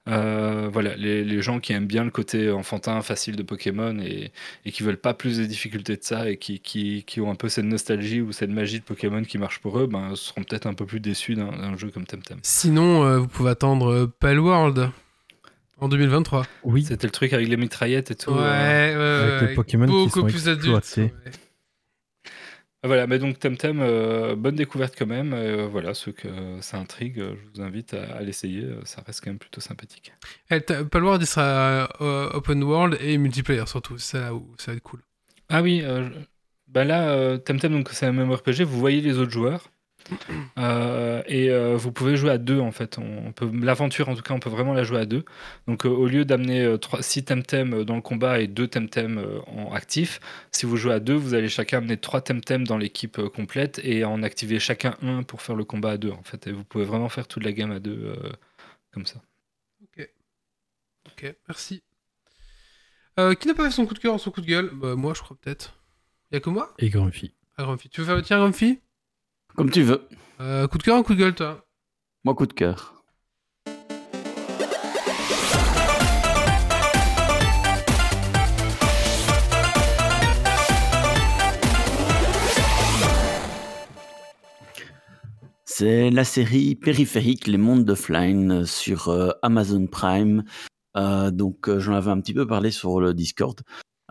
Euh, voilà, les, les gens qui aiment bien le côté enfantin, facile de Pokémon et, et qui veulent pas plus de difficultés de ça et qui, qui, qui ont un peu cette nostalgie ou cette magie de Pokémon qui marche pour eux, ben, seront peut-être un peu plus déçus d'un d'un jeu comme Temtem. Sinon, euh, vous pouvez attendre Palworld en 2023. Oui, C'était le truc avec les mitraillettes et tout. Ouais, euh. ouais, Avec les Pokémon qui beaucoup sont plus adultes. Ah, Voilà, mais donc Temtem, euh, bonne découverte quand même. euh, voilà, ceux que ça intrigue, euh, je vous invite à, à l'essayer. euh, Ça reste quand même plutôt sympathique. Eh, t'as- Palworld, il sera euh, open world et multiplayer surtout. C'est là où ça va être cool. Ah oui, euh, je- bah là, euh, Temtem, donc c'est un MMORPG, vous voyez les autres joueurs. Euh, et euh, vous pouvez jouer à deux en fait. On, on peut l'aventure en tout cas, on peut vraiment la jouer à deux. Donc euh, au lieu d'amener euh, trois- six Temtem dans le combat et deux Temtem euh, en actif, si vous jouez à deux, vous allez chacun amener trois Temtem dans l'équipe euh, complète et en activer chacun un pour faire le combat à deux en fait. Et vous pouvez vraiment faire toute la game à deux euh, comme ça. Ok, merci. Euh, qui n'a pas fait son coup de cœur ou son coup de gueule? Bah, Moi, je crois peut-être. Y a que moi? Et Grumpy. Ah, Grumpy. Tu veux faire le tien, Grumpy? Comme tu veux. euh, Coup de cœur ou coup de gueule, toi Moi, coup de cœur. C'est la série périphérique Les Mondes d'Offline sur euh, Amazon Prime. Euh, donc, euh, j'en avais un petit peu parlé sur le Discord.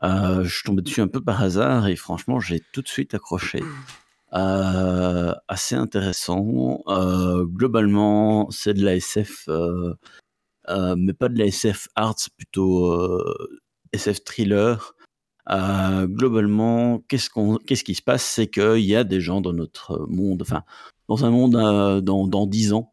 Je suis tombé dessus un peu par hasard et franchement, j'ai tout de suite accroché. Euh, assez intéressant. Euh, globalement, c'est de la SF, euh, euh, mais pas de la SF arts, plutôt SF thriller. Globalement, qu'est-ce qu'on, qu'est-ce qui se passe, c'est qu'il y a des gens dans notre monde, enfin, dans un monde dans dans dix ans,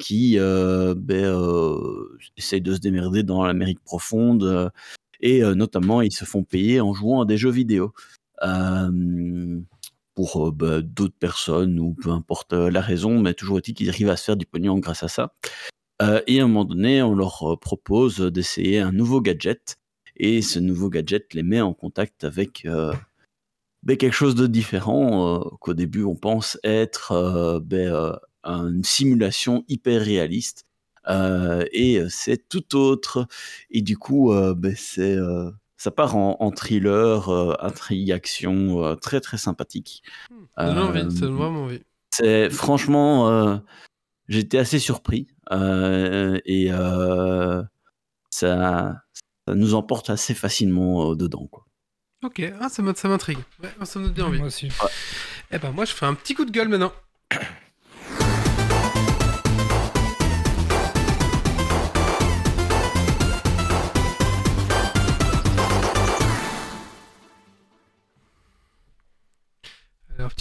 qui euh, ben, de se démerder dans l'Amérique profonde, et notamment ils se font payer en jouant à des jeux vidéo. Euh, bah, d'autres personnes ou peu importe euh, la raison, mais toujours est-il qu'ils arrivent à se faire du pognon grâce à ça. Euh, et à un moment donné, on leur propose d'essayer un nouveau gadget. Et ce nouveau gadget les met en contact avec ben, quelque chose de différent qu'au début on pense être ben, une simulation hyper réaliste. Et c'est tout autre. Et du coup, ben, c'est ça part en, en thriller, euh, intrigue, action, euh, très très sympathique. Ça donne envie, Euh, ça donne vraiment envie. c'est franchement, euh, j'étais assez surpris euh, et euh, ça, ça nous emporte assez facilement euh, dedans. Quoi. Ok, ah, ça m'intrigue. Ouais, ça me donne bien envie. Moi aussi. Eh ben moi je fais un petit coup de gueule maintenant.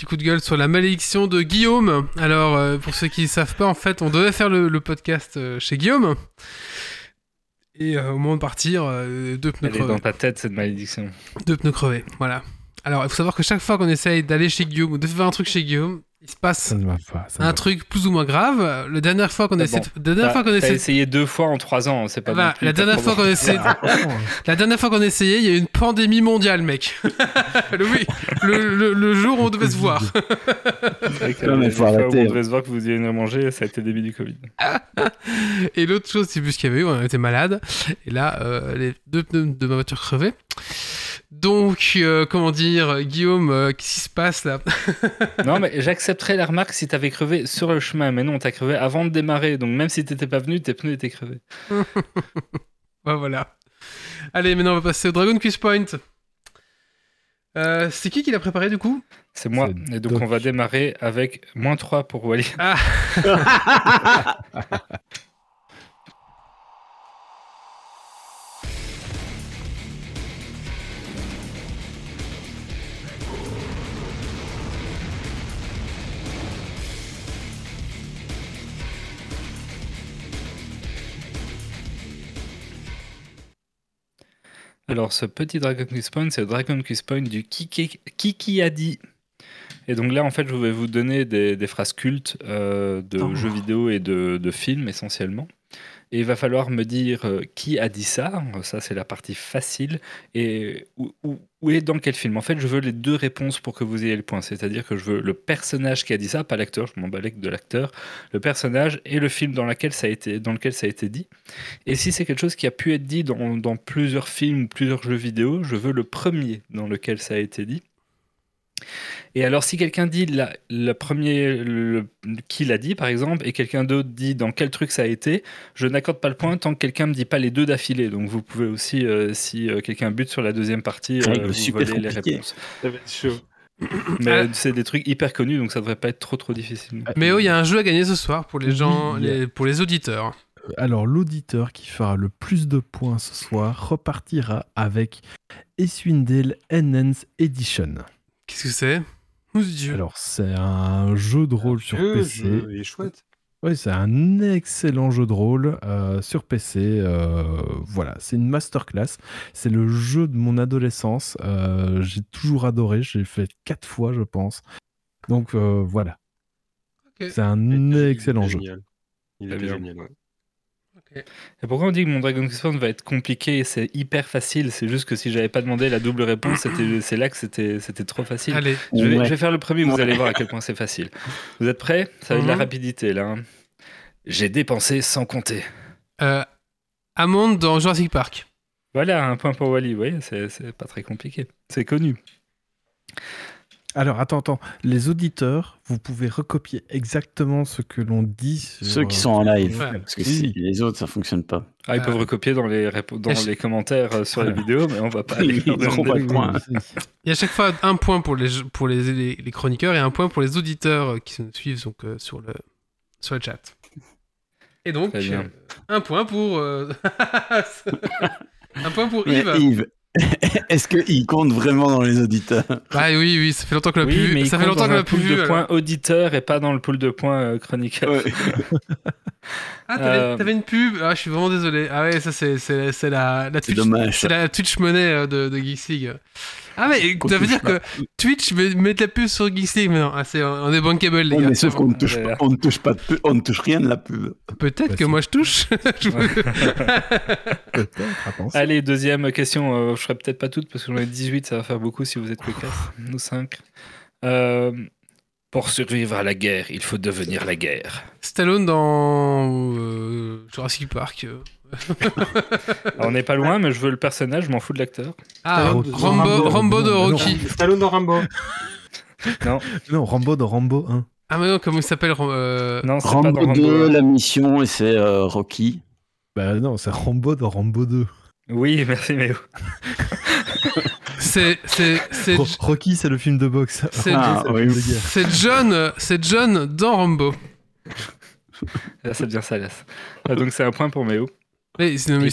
Coup de gueule sur la malédiction de Guillaume. Alors, euh, pour ceux qui ne savent pas, en fait, on devait faire le, le podcast euh, chez Guillaume. Et euh, au moment de partir, deux pneus Elle est crevés. dans ta tête, cette malédiction. Deux pneus crevés, voilà. Alors, il faut savoir que chaque fois qu'on essaye d'aller chez Guillaume ou de faire un truc chez Guillaume, il se passe pas. un truc plus ou moins grave. La dernière fois qu'on Ah essaie, bon. de- la dernière fois qu'on essaie, essayé deux fois en trois ans, c'est pas plus la dernière fois qu'on pas. Franchement, la dernière fois qu'on essayait, il y a eu une pandémie mondiale, mec. le, oui, le, le- le jour où on devait se voir. Non, mais faut où On hein. devait se voir que vous y venir manger, ça a été le début du Covid. Et l'autre chose, c'est plus ce qu'il y avait eu, on était malade. Et là, euh, les deux pneus de ma voiture crevaient. Donc, euh, comment dire, Guillaume, euh, qu'est-ce qui se passe là non, mais j'accepterais la remarque si t'avais crevé sur le chemin, mais non, t'as crevé avant de démarrer, donc même si t'étais pas venu, tes pneus étaient crevés. Ouais, voilà. Allez, maintenant on va passer au Dragon Quiz Point. Euh, c'est qui qui l'a préparé du coup C'est moi, C'est et donc Doc. on va démarrer avec moins 3 pour Wally. Ah Alors, ce petit Dragon Quiz Point, c'est le Dragon Quiz Point du Kiki, Kiki a dit. Et donc là, en fait, je vais vous donner des, des phrases cultes euh, de Oh. jeux vidéo et de, de films essentiellement. Et il va falloir me dire euh, qui a dit ça. Ça, c'est la partie facile. Et où, est dans quel film En fait, je veux les deux réponses pour que vous ayez le point. C'est-à-dire que je veux le personnage qui a dit ça, pas l'acteur. Je m'en de l'acteur. Le personnage et le film dans, lequel ça a été dit. Et si c'est quelque chose qui a pu être dit dans plusieurs films ou plusieurs jeux vidéo, je veux le premier dans lequel ça a été dit. Et alors, si quelqu'un dit la, le premier, le- qui l'a dit par exemple, et quelqu'un d'autre dit dans quel truc ça a été, je n'accorde pas le point tant que quelqu'un me dit pas les deux d'affilée. Donc, vous pouvez aussi, euh, si euh, quelqu'un bute sur la deuxième partie, Règle euh, vous super voler les réponses. Ça va être chaud. Mais Ah. c'est des trucs hyper connus, donc ça devrait pas être trop trop difficile. Mais oh, il y a un jeu à gagner ce soir pour les gens, les- pour les auditeurs. Alors, l'auditeur qui fera le plus de points ce soir repartira avec Eswindale Enhance Edition. Qu'est-ce que c'est? Dieu. Alors, c'est un jeu de rôle sur Le PC. jeu, Il est chouette. Oui, c'est un excellent jeu de rôle euh, sur PC. euh, voilà, c'est une masterclass. C'est le jeu de mon adolescence. euh, j'ai toujours adoré. J'ai fait quatre fois, je pense. Donc euh, voilà. C'est un excellent il est jeu. génial. Il est génial, ouais. Et pourquoi on dit que mon Dragon Quest va être compliqué C'est hyper facile? C'est juste que si j'avais pas demandé la double réponse, c'était- c'est là que c'était c'était trop facile. Allez. Je vais, Ouais. je vais faire le premier, vous Ouais. allez voir à quel point c'est facile. Vous êtes prêts? Ça va être de la Mhm. rapidité là. hein. J'ai dépensé sans compter. Euh, Hammond dans Jurassic Park. Voilà, un point pour Wally. Vous voyez, c'est pas très compliqué. C'est connu. Alors attends, attends. Les auditeurs, vous pouvez recopier exactement ce que l'on dit. sur, Ceux qui euh, sont en live. Ouais. Parce que Oui. si les autres, ça fonctionne pas. Ah, ils Euh, peuvent recopier dans les, dans les commentaires euh, sur les Voilà. vidéos, mais on va pas Ils aller leur auront demander. pas le point. Il y a à chaque fois un point pour les, pour les, les, les chroniqueurs et un point pour les auditeurs euh, qui nous suivent donc, euh, sur, le, sur le chat. Et donc, euh, un point pour. euh, un point pour Mais Yves. Yves, est-ce qu'il compte vraiment dans les auditeurs? Ah oui, oui, ça fait longtemps qu'on l'a Oui, plus mais vu. il Ça fait compte longtemps un l'a plus vu. de points auditeur et pas dans le pool de points euh, chroniqueur. Ah, t'avais Euh, t'avais une pub? Ah, je suis vraiment désolé. Ah ouais, ça c'est la la Twitch. dommage. C'est la Twitch monnaie euh, de, de Geeks League. Ah mais ça veut dire que Twitch met, de la pub sur Geeks League maintenant. Ah c'est on est bankable les Ouais, gars. mais sauf qu'on ne touche pas, on ne touche pas de pub- on ne touche rien de la pub. Peut-être Bah, que moi je touche. Allez, deuxième question. euh, je ferai peut-être pas toutes parce que j'en ai 18, ça va faire beaucoup si vous êtes que 4. Nous 5. pour survivre à la guerre, il faut devenir la guerre. Stallone dans euh, Jurassic Park. Alors, on n'est pas loin, mais je veux le personnage, je m'en fous de l'acteur. Ah, de Rambo, Rambo. Rambo de Non, non, Rocky. Stallone dans Rambo. Non, Rambo de Rambo 1. Ah mais non, comment il s'appelle euh, Non, pas Rambo dans 2, Rambo. la mission, et c'est euh, Rocky. Bah non, c'est Rambo de Rambo 2. Oui, merci, mais C'est c'est c'est Ro- Rocky, c'est le film de boxe. C'est- Ah, oui. de c'est John, c'est John dans Rambo. là, ça devient salace. Ah, donc, c'est un point pour Méo. Mais, non, il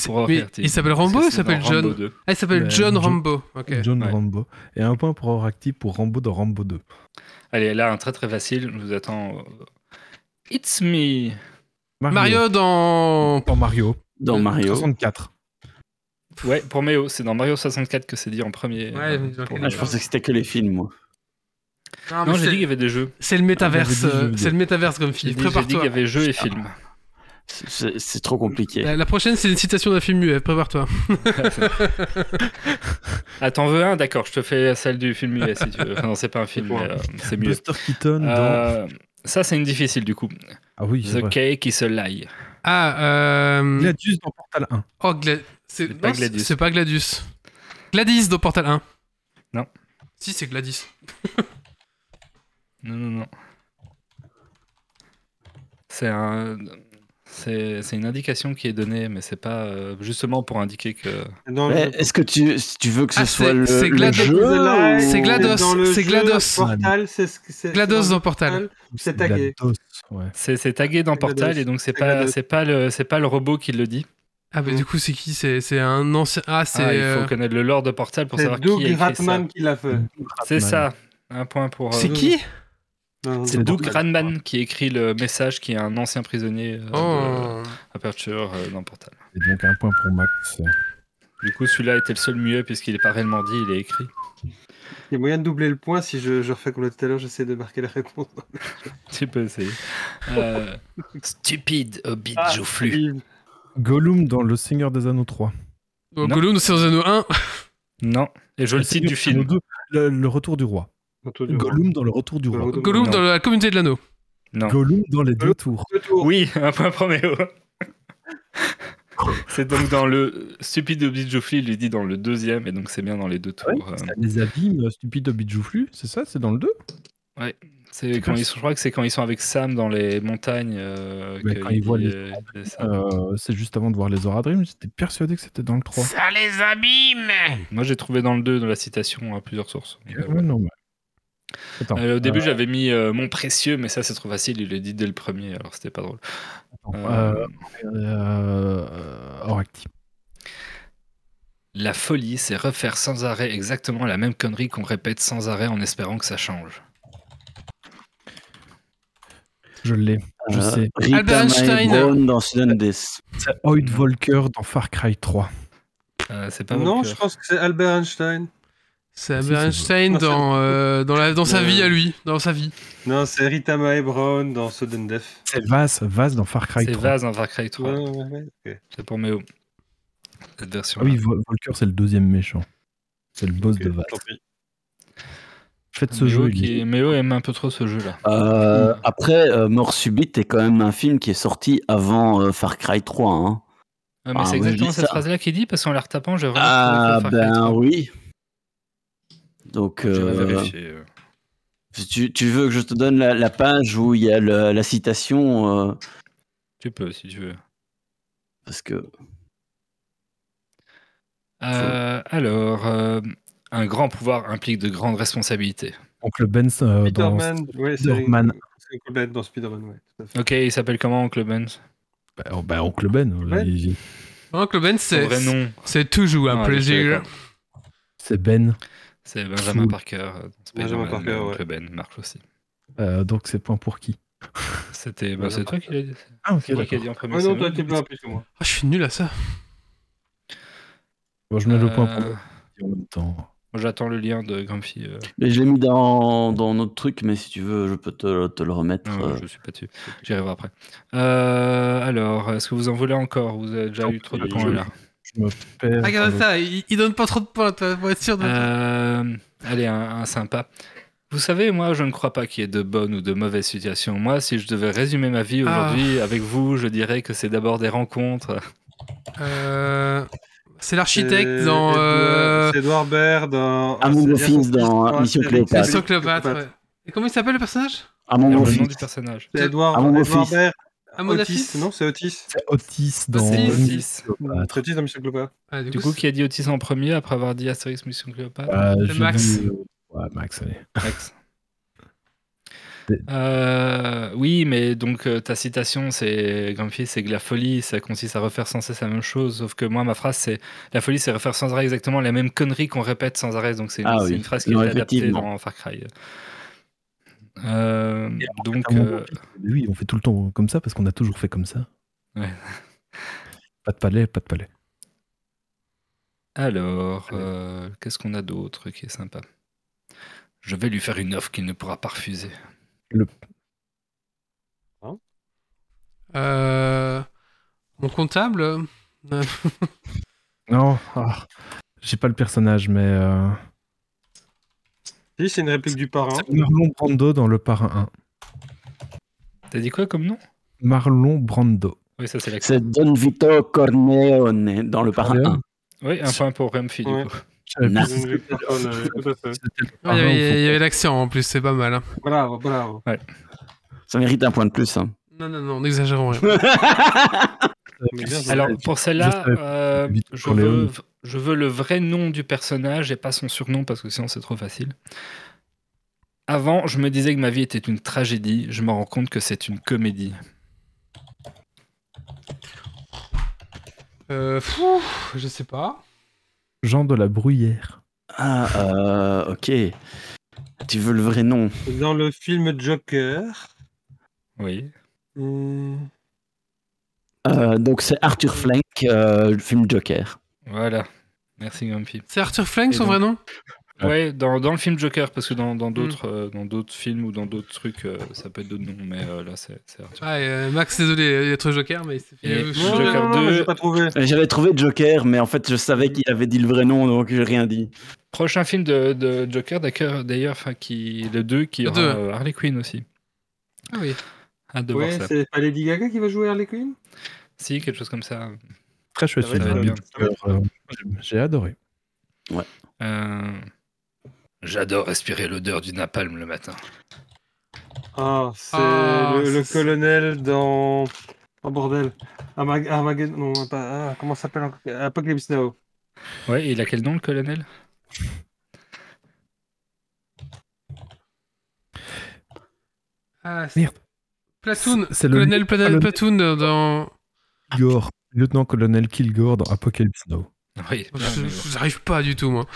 s'appelle Rambo ou il s'appelle dans John Rambo 2. Ah, il s'appelle John Rambo. John Ouais. Rambo. Et un point pour Oracti pour Rambo de Rambo 2. Allez, là, un très très facile. Je vous attends. It's me. Mario dans. Pour Mario. Dans Mario. 64. Ouais, pour Méo, c'est dans Mario 64 que c'est dit en premier. Ouais, euh, pour. Ah, je pensais que c'était que les films, moi. Non, j'ai dit qu'il y c'est avait des jeux. c'est le métaverse. Ah, euh, C'est le métaverse comme film. j'ai dit qu'il y avait jeux et films. C'est- trop compliqué. La, la prochaine, c'est une citation d'un film muet. Prépare-toi. Ah, t'en veux un? D'accord, je te fais celle du film muet si tu veux. Enfin, non, c'est pas un film, euh, c'est mieux. Buster Keaton dans. Euh, ça, c'est une difficile du coup. Ah oui, c'est The vrai. Cake is a Lie. Ah, euh. Gladius dans Portal 1. Oh, Gla- c'est pas non, Gladius. C'est pas Gladius. Gladys dans Portal 1. Non. Si, c'est Gladys. Non, non, non. C'est un. C'est c'est une indication qui est donnée, mais c'est pas euh, justement pour indiquer que. Mais Est-ce que tu, si tu veux que ce Ah, soit c'est- le, c'est jeu C'est GLaDOS, c'est GLaDOS. Portal. GLaDOS dans Portal. C'est tagué. Ouais. C'est c'est tagué dans Portal et donc c'est pas c'est pas le c'est pas le robot qui le dit. Ah, bah, Mm. du coup, c'est qui? C'est c'est un ancien. Ah, c'est. Ah, il faut euh, connaître le lore de Portal pour savoir qui a Doug écrit ça. Ratman qui l'a fait. C'est ça. Un point pour. euh, C'est qui? C'est non, Doug. Ranman qui écrit le message qui est un ancien prisonnier euh, Oh. de Aperture euh, dans Portal. Et donc un point pour Max. Du coup, celui-là était le seul muet puisqu'il n'est pas réellement dit, il est écrit. Il y a moyen de doubler le point si je, je refais comme tout à l'heure, j'essaie de marquer la réponse. Tu peux essayer. Euh, stupide hobbit Ah, joufflu. Gollum dans Le Seigneur des Anneaux 3. Oh, Non. Gollum, c'est dans Anneau 1. Non. Et je le Le cite du Seigneur des film. Anneaux 2, Le, le Retour du Roi. Gollum dans Le Retour du Roi. Gollum dans la communauté de l'anneau. Non. Gollum dans les deux tours. Oui, un point pour Méo. C'est donc dans le stupide hobbit joufflu, il lui dit dans le deuxième, et donc c'est bien dans les deux tours. Ouais, euh, ça les abîmes, stupide hobbit joufflu, c'est ça C'est dans le 2 C'est quand ils sont, je crois que c'est quand ils sont avec Sam dans les montagnes. euh, que quand ils voient les- euh. Euh, C'est juste avant de voir les Aura Dream, j'étais persuadé que c'était dans le 3. Ça les abîme Moi j'ai trouvé dans le 2 dans la citation à plusieurs sources. Euh, Ouais, non, mais- Attends, Euh, au début, euh, j'avais mis euh, mon précieux, mais ça c'est trop facile. Il le dit dès le premier, alors c'était pas drôle. attends, Euh, euh, euh, Oracti. La folie, c'est refaire sans arrêt exactement la même connerie qu'on répète sans arrêt en espérant que ça change. Je l'ai, je Euh, sais. Rita Albert Einstein. Dans. C'est Hoyt Volker dans Far Cry 3. Euh, c'est pas Non, je pense que c'est Albert Einstein. C'est c'est- c'est- dans, euh, dans, la, dans sa vie à lui. Dans sa vie. Non, c'est Rita Mae Brown dans Sudden Death. C'est Vaz, Vaz dans Far Cry C'est 3. Vaz en Far Cry 3. Ouais, ouais, ouais, ok. C'est pour Méo. Cette version. Ah oui, Vol- Volker, c'est le deuxième méchant. C'est le boss de Vaz. Faites ce Méo, jeu, qui... est- Méo aime un peu trop ce jeu-là. Euh, après, euh, Mort Subite est quand même un film qui est sorti avant euh, Far Cry 3. Hein. Ah, mais Ah, c'est oui, exactement cette phrase-là qu'il dit, parce qu'en la retapant, j'ai vraiment Ah, ben 3. oui. Donc, euh, euh. tu, tu veux que je te donne la, la page où il y a la citation euh, Tu peux, si tu veux. Parce que. Euh, alors, euh, un grand pouvoir implique de grandes responsabilités. Oncle Ben euh, dans Spider-Man, ouais, c'est Spider-Man. Uncle Ben dans Spider-Man, ouais. tout à fait. Ok, il s'appelle comment, Oncle Ben? Bah, oh, bah, Oncle Ben. Il- Uncle Ben, c'est toujours un Ah, plaisir. C'est Ben. C'est Benjamin. Parker. euh, Benjamin Parker, mais ouais. Oncle Ben marche aussi. Euh, donc c'est point pour qui? C'est C'était bah, c'est toi qui l'as dit. Ah, ok, C'est moi qui dit en premier. C'est non, toi, t'es pas plus que moi. Ah, je suis nul à ça. Bon, je mets le point Euh, pour en même temps. J'attends le lien de Grumpy. euh, Mais je l'ai mis dans, dans notre truc, mais si tu veux, je peux te, te le remettre. non, euh. Je suis pas dessus. J'y arriverai après. Euh, alors, est-ce que vous en voulez encore? Vous avez déjà eu trop de points là. Je me perds. Ah, Regarde dans ça, il, il donne pas trop de points, toi, pour être sûr de. Euh, allez, un, un sympa. Vous savez, moi, je ne crois pas qu'il y ait de bonnes ou de mauvaises situations. Moi, si je devais résumer ma vie Ah. aujourd'hui avec vous, je dirais que c'est d'abord des rencontres. Euh, C'est l'architecte dans. Edouard- Euh... C'est Edouard Baird dans. Among Things dans Mission. Cléopâtre. Mission Cléopâtre. ouais. Et comment il s'appelle le personnage? À mon le office. nom du personnage. C'est Edouard, Among Edouard Office. Baird. Otis, non, c'est Otis. C'est Otis dans. Otis. Mission Otis. Cléopâtre. C'est Otis dans Mission Cléopâtre. Ah, Du coup, qui a dit Otis en premier après avoir dit Astérix Mission Cléopâtre? Euh, Max. dit, euh, Ouais, Max, allez. Max. Euh, oui, mais donc euh, ta citation, c'est Grumpy, c'est que la folie, ça consiste à refaire sans cesse la même chose. Sauf que moi, ma phrase, c'est la folie, c'est refaire sans arrêt exactement la même connerie qu'on répète sans arrêt. Donc c'est une, Ah c'est oui. une phrase qui Non, est adaptée dans Far Cry. Euh, donc, euh, Oui, on fait tout le temps comme ça parce qu'on a toujours fait comme ça. Ouais. Pas de palais, pas de palais. alors, euh, qu'est-ce qu'on a d'autre qui est sympa? Je vais lui faire une offre qu'il ne pourra pas refuser. Euh... Mon comptable? Non, ah, j'ai pas le personnage, mais euh, Si, c'est une réplique du parrain. c'est Marlon Brando dans Le Parrain T'as dit quoi comme nom? 1. Marlon Brando. Oui, ça c'est l'accent. C'est Don Vito Corleone dans le parrain 1. Oui, un point pour Grumpy du Ouais. coup. Nice. Il il y avait l'accent en plus, c'est pas mal. hein. Bravo, bravo. Ça mérite un point de plus. hein. Non, non, non, n'exagérons rien. Bien, Alors pour celle-là, euh, je, veux, je veux le vrai nom du personnage et pas son surnom parce que sinon c'est trop facile. Avant, je me disais que ma vie était une tragédie. Je me rends compte que c'est une comédie. Euh, fou, je sais pas. Jean de la Bruyère. Ah, euh, ok. Tu veux le vrai nom Dans le film Joker. Oui. hmm, Euh, Donc c'est Arthur Flank, euh, le film Joker. Voilà. Merci Grumpy. C'est Arthur Flank son donc- vrai nom? Ouais. Ouais, dans, dans le film Joker, parce que dans dans d'autres euh, dans d'autres films ou dans d'autres trucs, euh, ça peut être d'autres noms, mais euh, là c'est c'est Arthur. Ah, euh, Max, désolé, il y a trop Joker, mais il s'est fait. Et- Non, Joker non, non, non, 2. j'ai pas trouvé. Euh, J'avais trouvé Joker, mais en fait je savais qu'il avait dit le vrai nom, donc j'ai rien dit. Prochain film de, de Joker, d'accord, d'ailleurs, qui le 2 qui Le aura deux. Harley Quinn aussi. Ah oui. Hâte de voir Ouais, ça. c'est pas Lady Gaga qui va jouer Harley Quinn? Si, quelque chose comme ça. Très chouette Ça va film. être bien. Joker, euh, j'ai- adoré. Euh, J'adore respirer l'odeur du napalm le matin. Ah, c'est Ah, le, colonel dans. Oh bordel. Armag- Armageddon. Non, pas. ah, comment ça s'appelle Apocalypse Now. Ouais, et il a quel nom le colonel? Ah, c'est- Merde. Platoon. C'est- le- Colonel Pla- colonel- Platoon euh, dans. Kilgore, lieutenant-colonel Kilgore dans Apocalypse Now. Oui, J'arrive pas du tout, moi.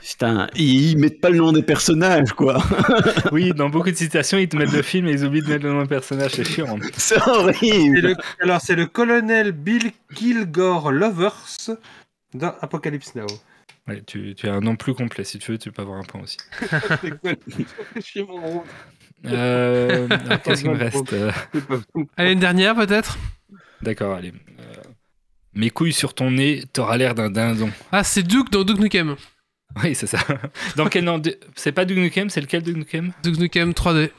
Putain, ils mettent pas le nom des personnages, quoi. oui, dans beaucoup de citations, ils te mettent le film et ils oublient de mettre le nom du personnage, c'est chiant. C'est horrible. le- Alors, c'est le colonel Bill Kilgore Lovers dans Apocalypse Now. Ouais, tu, tu as un nom plus complet, si tu veux, tu peux avoir un point aussi. C'est quoi Je suis mon rôle. Euh, Qu'est-ce qu'il me reste Euh, C'est pas bon. Allez, une dernière peut-être? D'accord, allez. Euh, mes couilles sur ton nez, t'auras l'air d'un dindon. Ah, c'est Duke dans Duke Nukem. Oui, c'est ça. Dans quel nom de- C'est pas Duke Nukem, c'est lequel Duke Nukem? Duke Nukem 3D.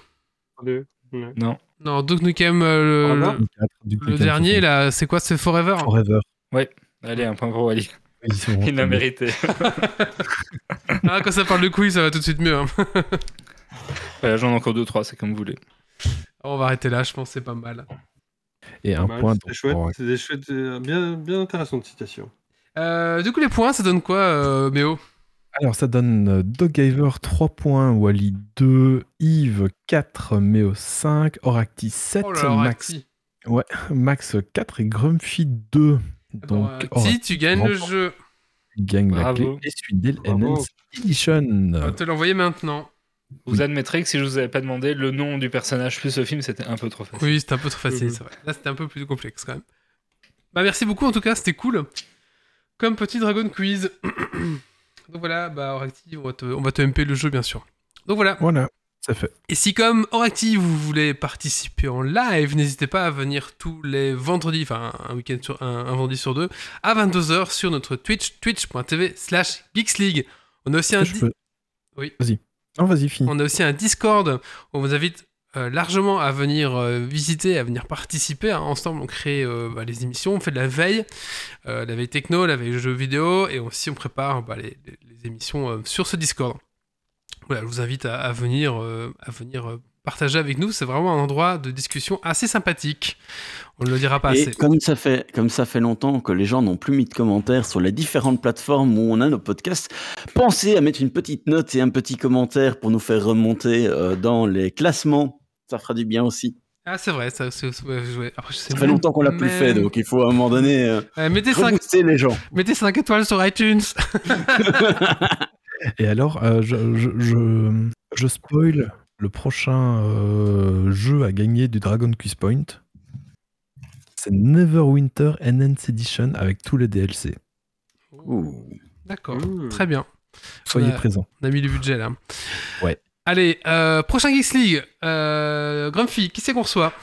Deux. Ouais. Non. Non, Duke Nukem, euh, le, dernier, 60. là, c'est quoi C'est Forever? Forever. Allez, un point pour Wally. Il l'a mérité. Ah, quand ça parle de couilles, ça va tout de suite mieux. hein. Voilà, J'en ai encore deux, trois, c'est comme vous voulez. On va arrêter là, je pense que c'est pas mal. Et un mal, point. C'est donc, chouette. des chouettes, euh, bien, bien intéressantes citations. Euh, du coup, les points, ça donne quoi, euh, Méo? Alors ça donne euh, Doggiver 3 points, Wally 2, Yves 4, Méo 5, Oracti 7, Oh là Max, Rati. Max 4 et Grumpy 2. Bon, Donc euh, Oracti Si, tu gagnes le jeu. gagne la Bravo. clé et Dell Bravo. Edition. On va te l'envoyer maintenant. Vous admettrez que si je vous avais pas demandé le nom du personnage plus le film, c'était un peu trop facile. Oui, c'était un peu trop facile, c'est vrai. Là, c'était un peu plus complexe quand même. Bah, merci beaucoup en tout cas, c'était cool. Comme petit Dragon Quiz. Donc voilà, bah, Oractive, on va, te, on va te MP le jeu bien sûr. Donc voilà. Voilà, c'est fait. Et si comme Oractive, vous voulez participer en live, n'hésitez pas à venir tous les vendredis, enfin un week-end sur un, un vendredi sur deux, à 22h sur notre Twitch, twitch.tv slash geeksleague. On a aussi un... Di- Oui. Vas-y. On a aussi un Discord on vous invite euh, largement à venir euh, visiter, à venir participer. hein. Ensemble, on crée euh, bah, les émissions, on fait de la veille, la veille techno, la veille jeux vidéo, et aussi on prépare bah, les, émissions sur ce Discord. Voilà, je vous invite à, à venir, partager avec nous. C'est vraiment un endroit de discussion assez sympathique. On ne le dira pas Et assez. comme ça, fait, comme ça fait longtemps que les gens n'ont plus mis de commentaires sur les différentes plateformes où on a nos podcasts, pensez à mettre une petite note et un petit commentaire pour nous faire remonter euh, dans les classements. Ça fera du bien aussi. Ah, c'est vrai, ça, c'est- c'est- ouais, ouais. Après, je sais Ça fait longtemps qu'on l'a plus même- fait, donc il faut à un moment donné euh, mettez 5 rebooster les gens. mettez cinq étoiles sur iTunes. Et alors, euh, je, je, je, je spoil le prochain euh, jeu à gagner du Dragon Quest Point. C'est Neverwinter Enhanced Edition avec tous les DLC. Ouh. D'accord, Mmh. très bien. Soyez présents. On a mis le budget là. Ouais. Allez, euh, prochain Geeks League. Euh, Grumpy, qui c'est qu'on reçoit?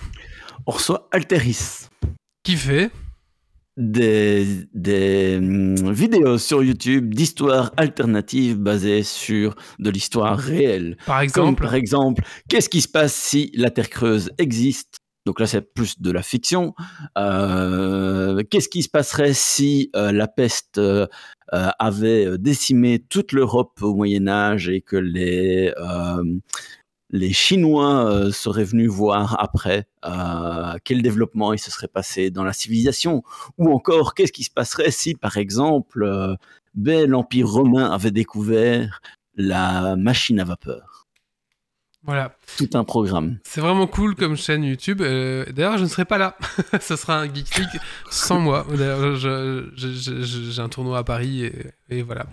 On reçoit Alteris. Qui fait? Des, des hum, vidéos sur YouTube d'histoires alternatives basées sur de l'histoire réelle. Par Comme exemple par exemple, qu'est-ce qui se passe si la Terre creuse existe? Donc là, c'est plus de la fiction. Euh, qu'est-ce qui se passerait si euh, la peste euh, avait décimé toute l'Europe au Moyen Âge et que les les Chinois euh, seraient venus voir après euh, quel développement il se serait passé dans la civilisation, ou encore qu'est-ce qui se passerait si, par exemple, euh, ben, l'Empire romain avait découvert la machine à vapeur? Voilà. Tout un programme. C'est vraiment cool comme chaîne YouTube. Euh, D'ailleurs, je ne serai pas là. Ce sera un League sans moi. D'ailleurs, j'ai un tournoi à Paris et, et voilà.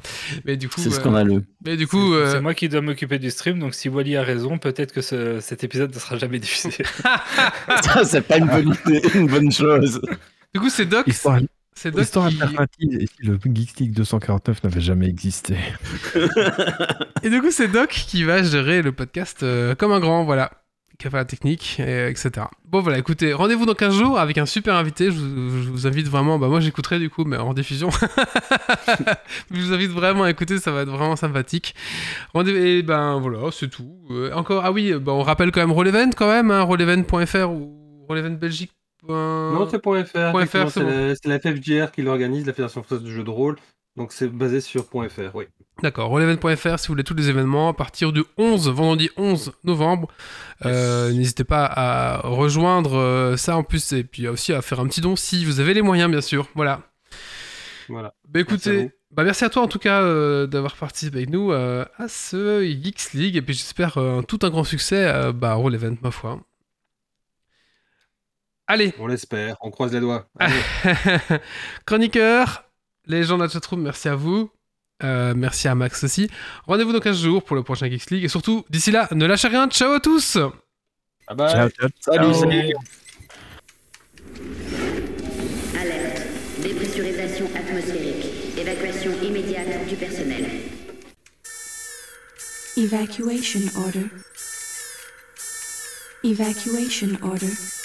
Mais du coup, C'est euh, scandaleux. mais du coup, C'est- euh, moi qui dois m'occuper du stream, donc si Wally a raison, peut-être que ce- cet épisode ne sera jamais diffusé. Ça, c'est pas une bonne, idée, une bonne chose. du coup, c'est Doc. Histoire, C'est Doc histoire qui... alternative et si le Geeks League 249 n'avait jamais existé. Et du coup, c'est Doc qui va gérer le podcast euh, comme un grand, voilà. Qui va faire la technique, et, etc. Bon, voilà, écoutez, rendez-vous dans 15 jours avec un super invité. Je vous, je vous invite vraiment, bah moi j'écouterai du coup, mais en diffusion. je vous invite vraiment à écouter, ça va être vraiment sympathique. Rendez-vous, et ben voilà, c'est tout. Euh, encore, ah oui, bah, on rappelle quand même Rollevent quand même, hein, rollevent.fr ou Rollevent Belgique. Non, c'est .fr. c'est bon. la, FFJR qui l'organise, la Fédération française du jeu de rôle. Donc c'est basé sur .fr, oui. D'accord, relevant.fr si vous voulez tous les événements à partir du 11, vendredi 11 novembre. Euh, N'hésitez pas à rejoindre euh, ça en plus et puis aussi à faire un petit don si vous avez les moyens, bien sûr. Voilà. Voilà. Bah Merci à écoutez, bah merci à toi en tout cas euh, d'avoir participé avec nous euh, à ce Geeks League et puis j'espère tout un grand succès euh, bah, à Roll Event, ma foi. Allez, On l'espère, on croise les doigts. Chroniqueur, les gens de la chatroom, merci à vous. Euh, merci à Max aussi. Rendez-vous dans 15 jours pour le prochain Geeks League. Et surtout, d'ici là, ne lâchez rien. Ciao à tous Bye bye. Ciao, ciao. Salut, ciao. salut. Alerte. Dépressurisation atmosphérique. Évacuation immédiate du personnel. Evacuation order. Evacuation order.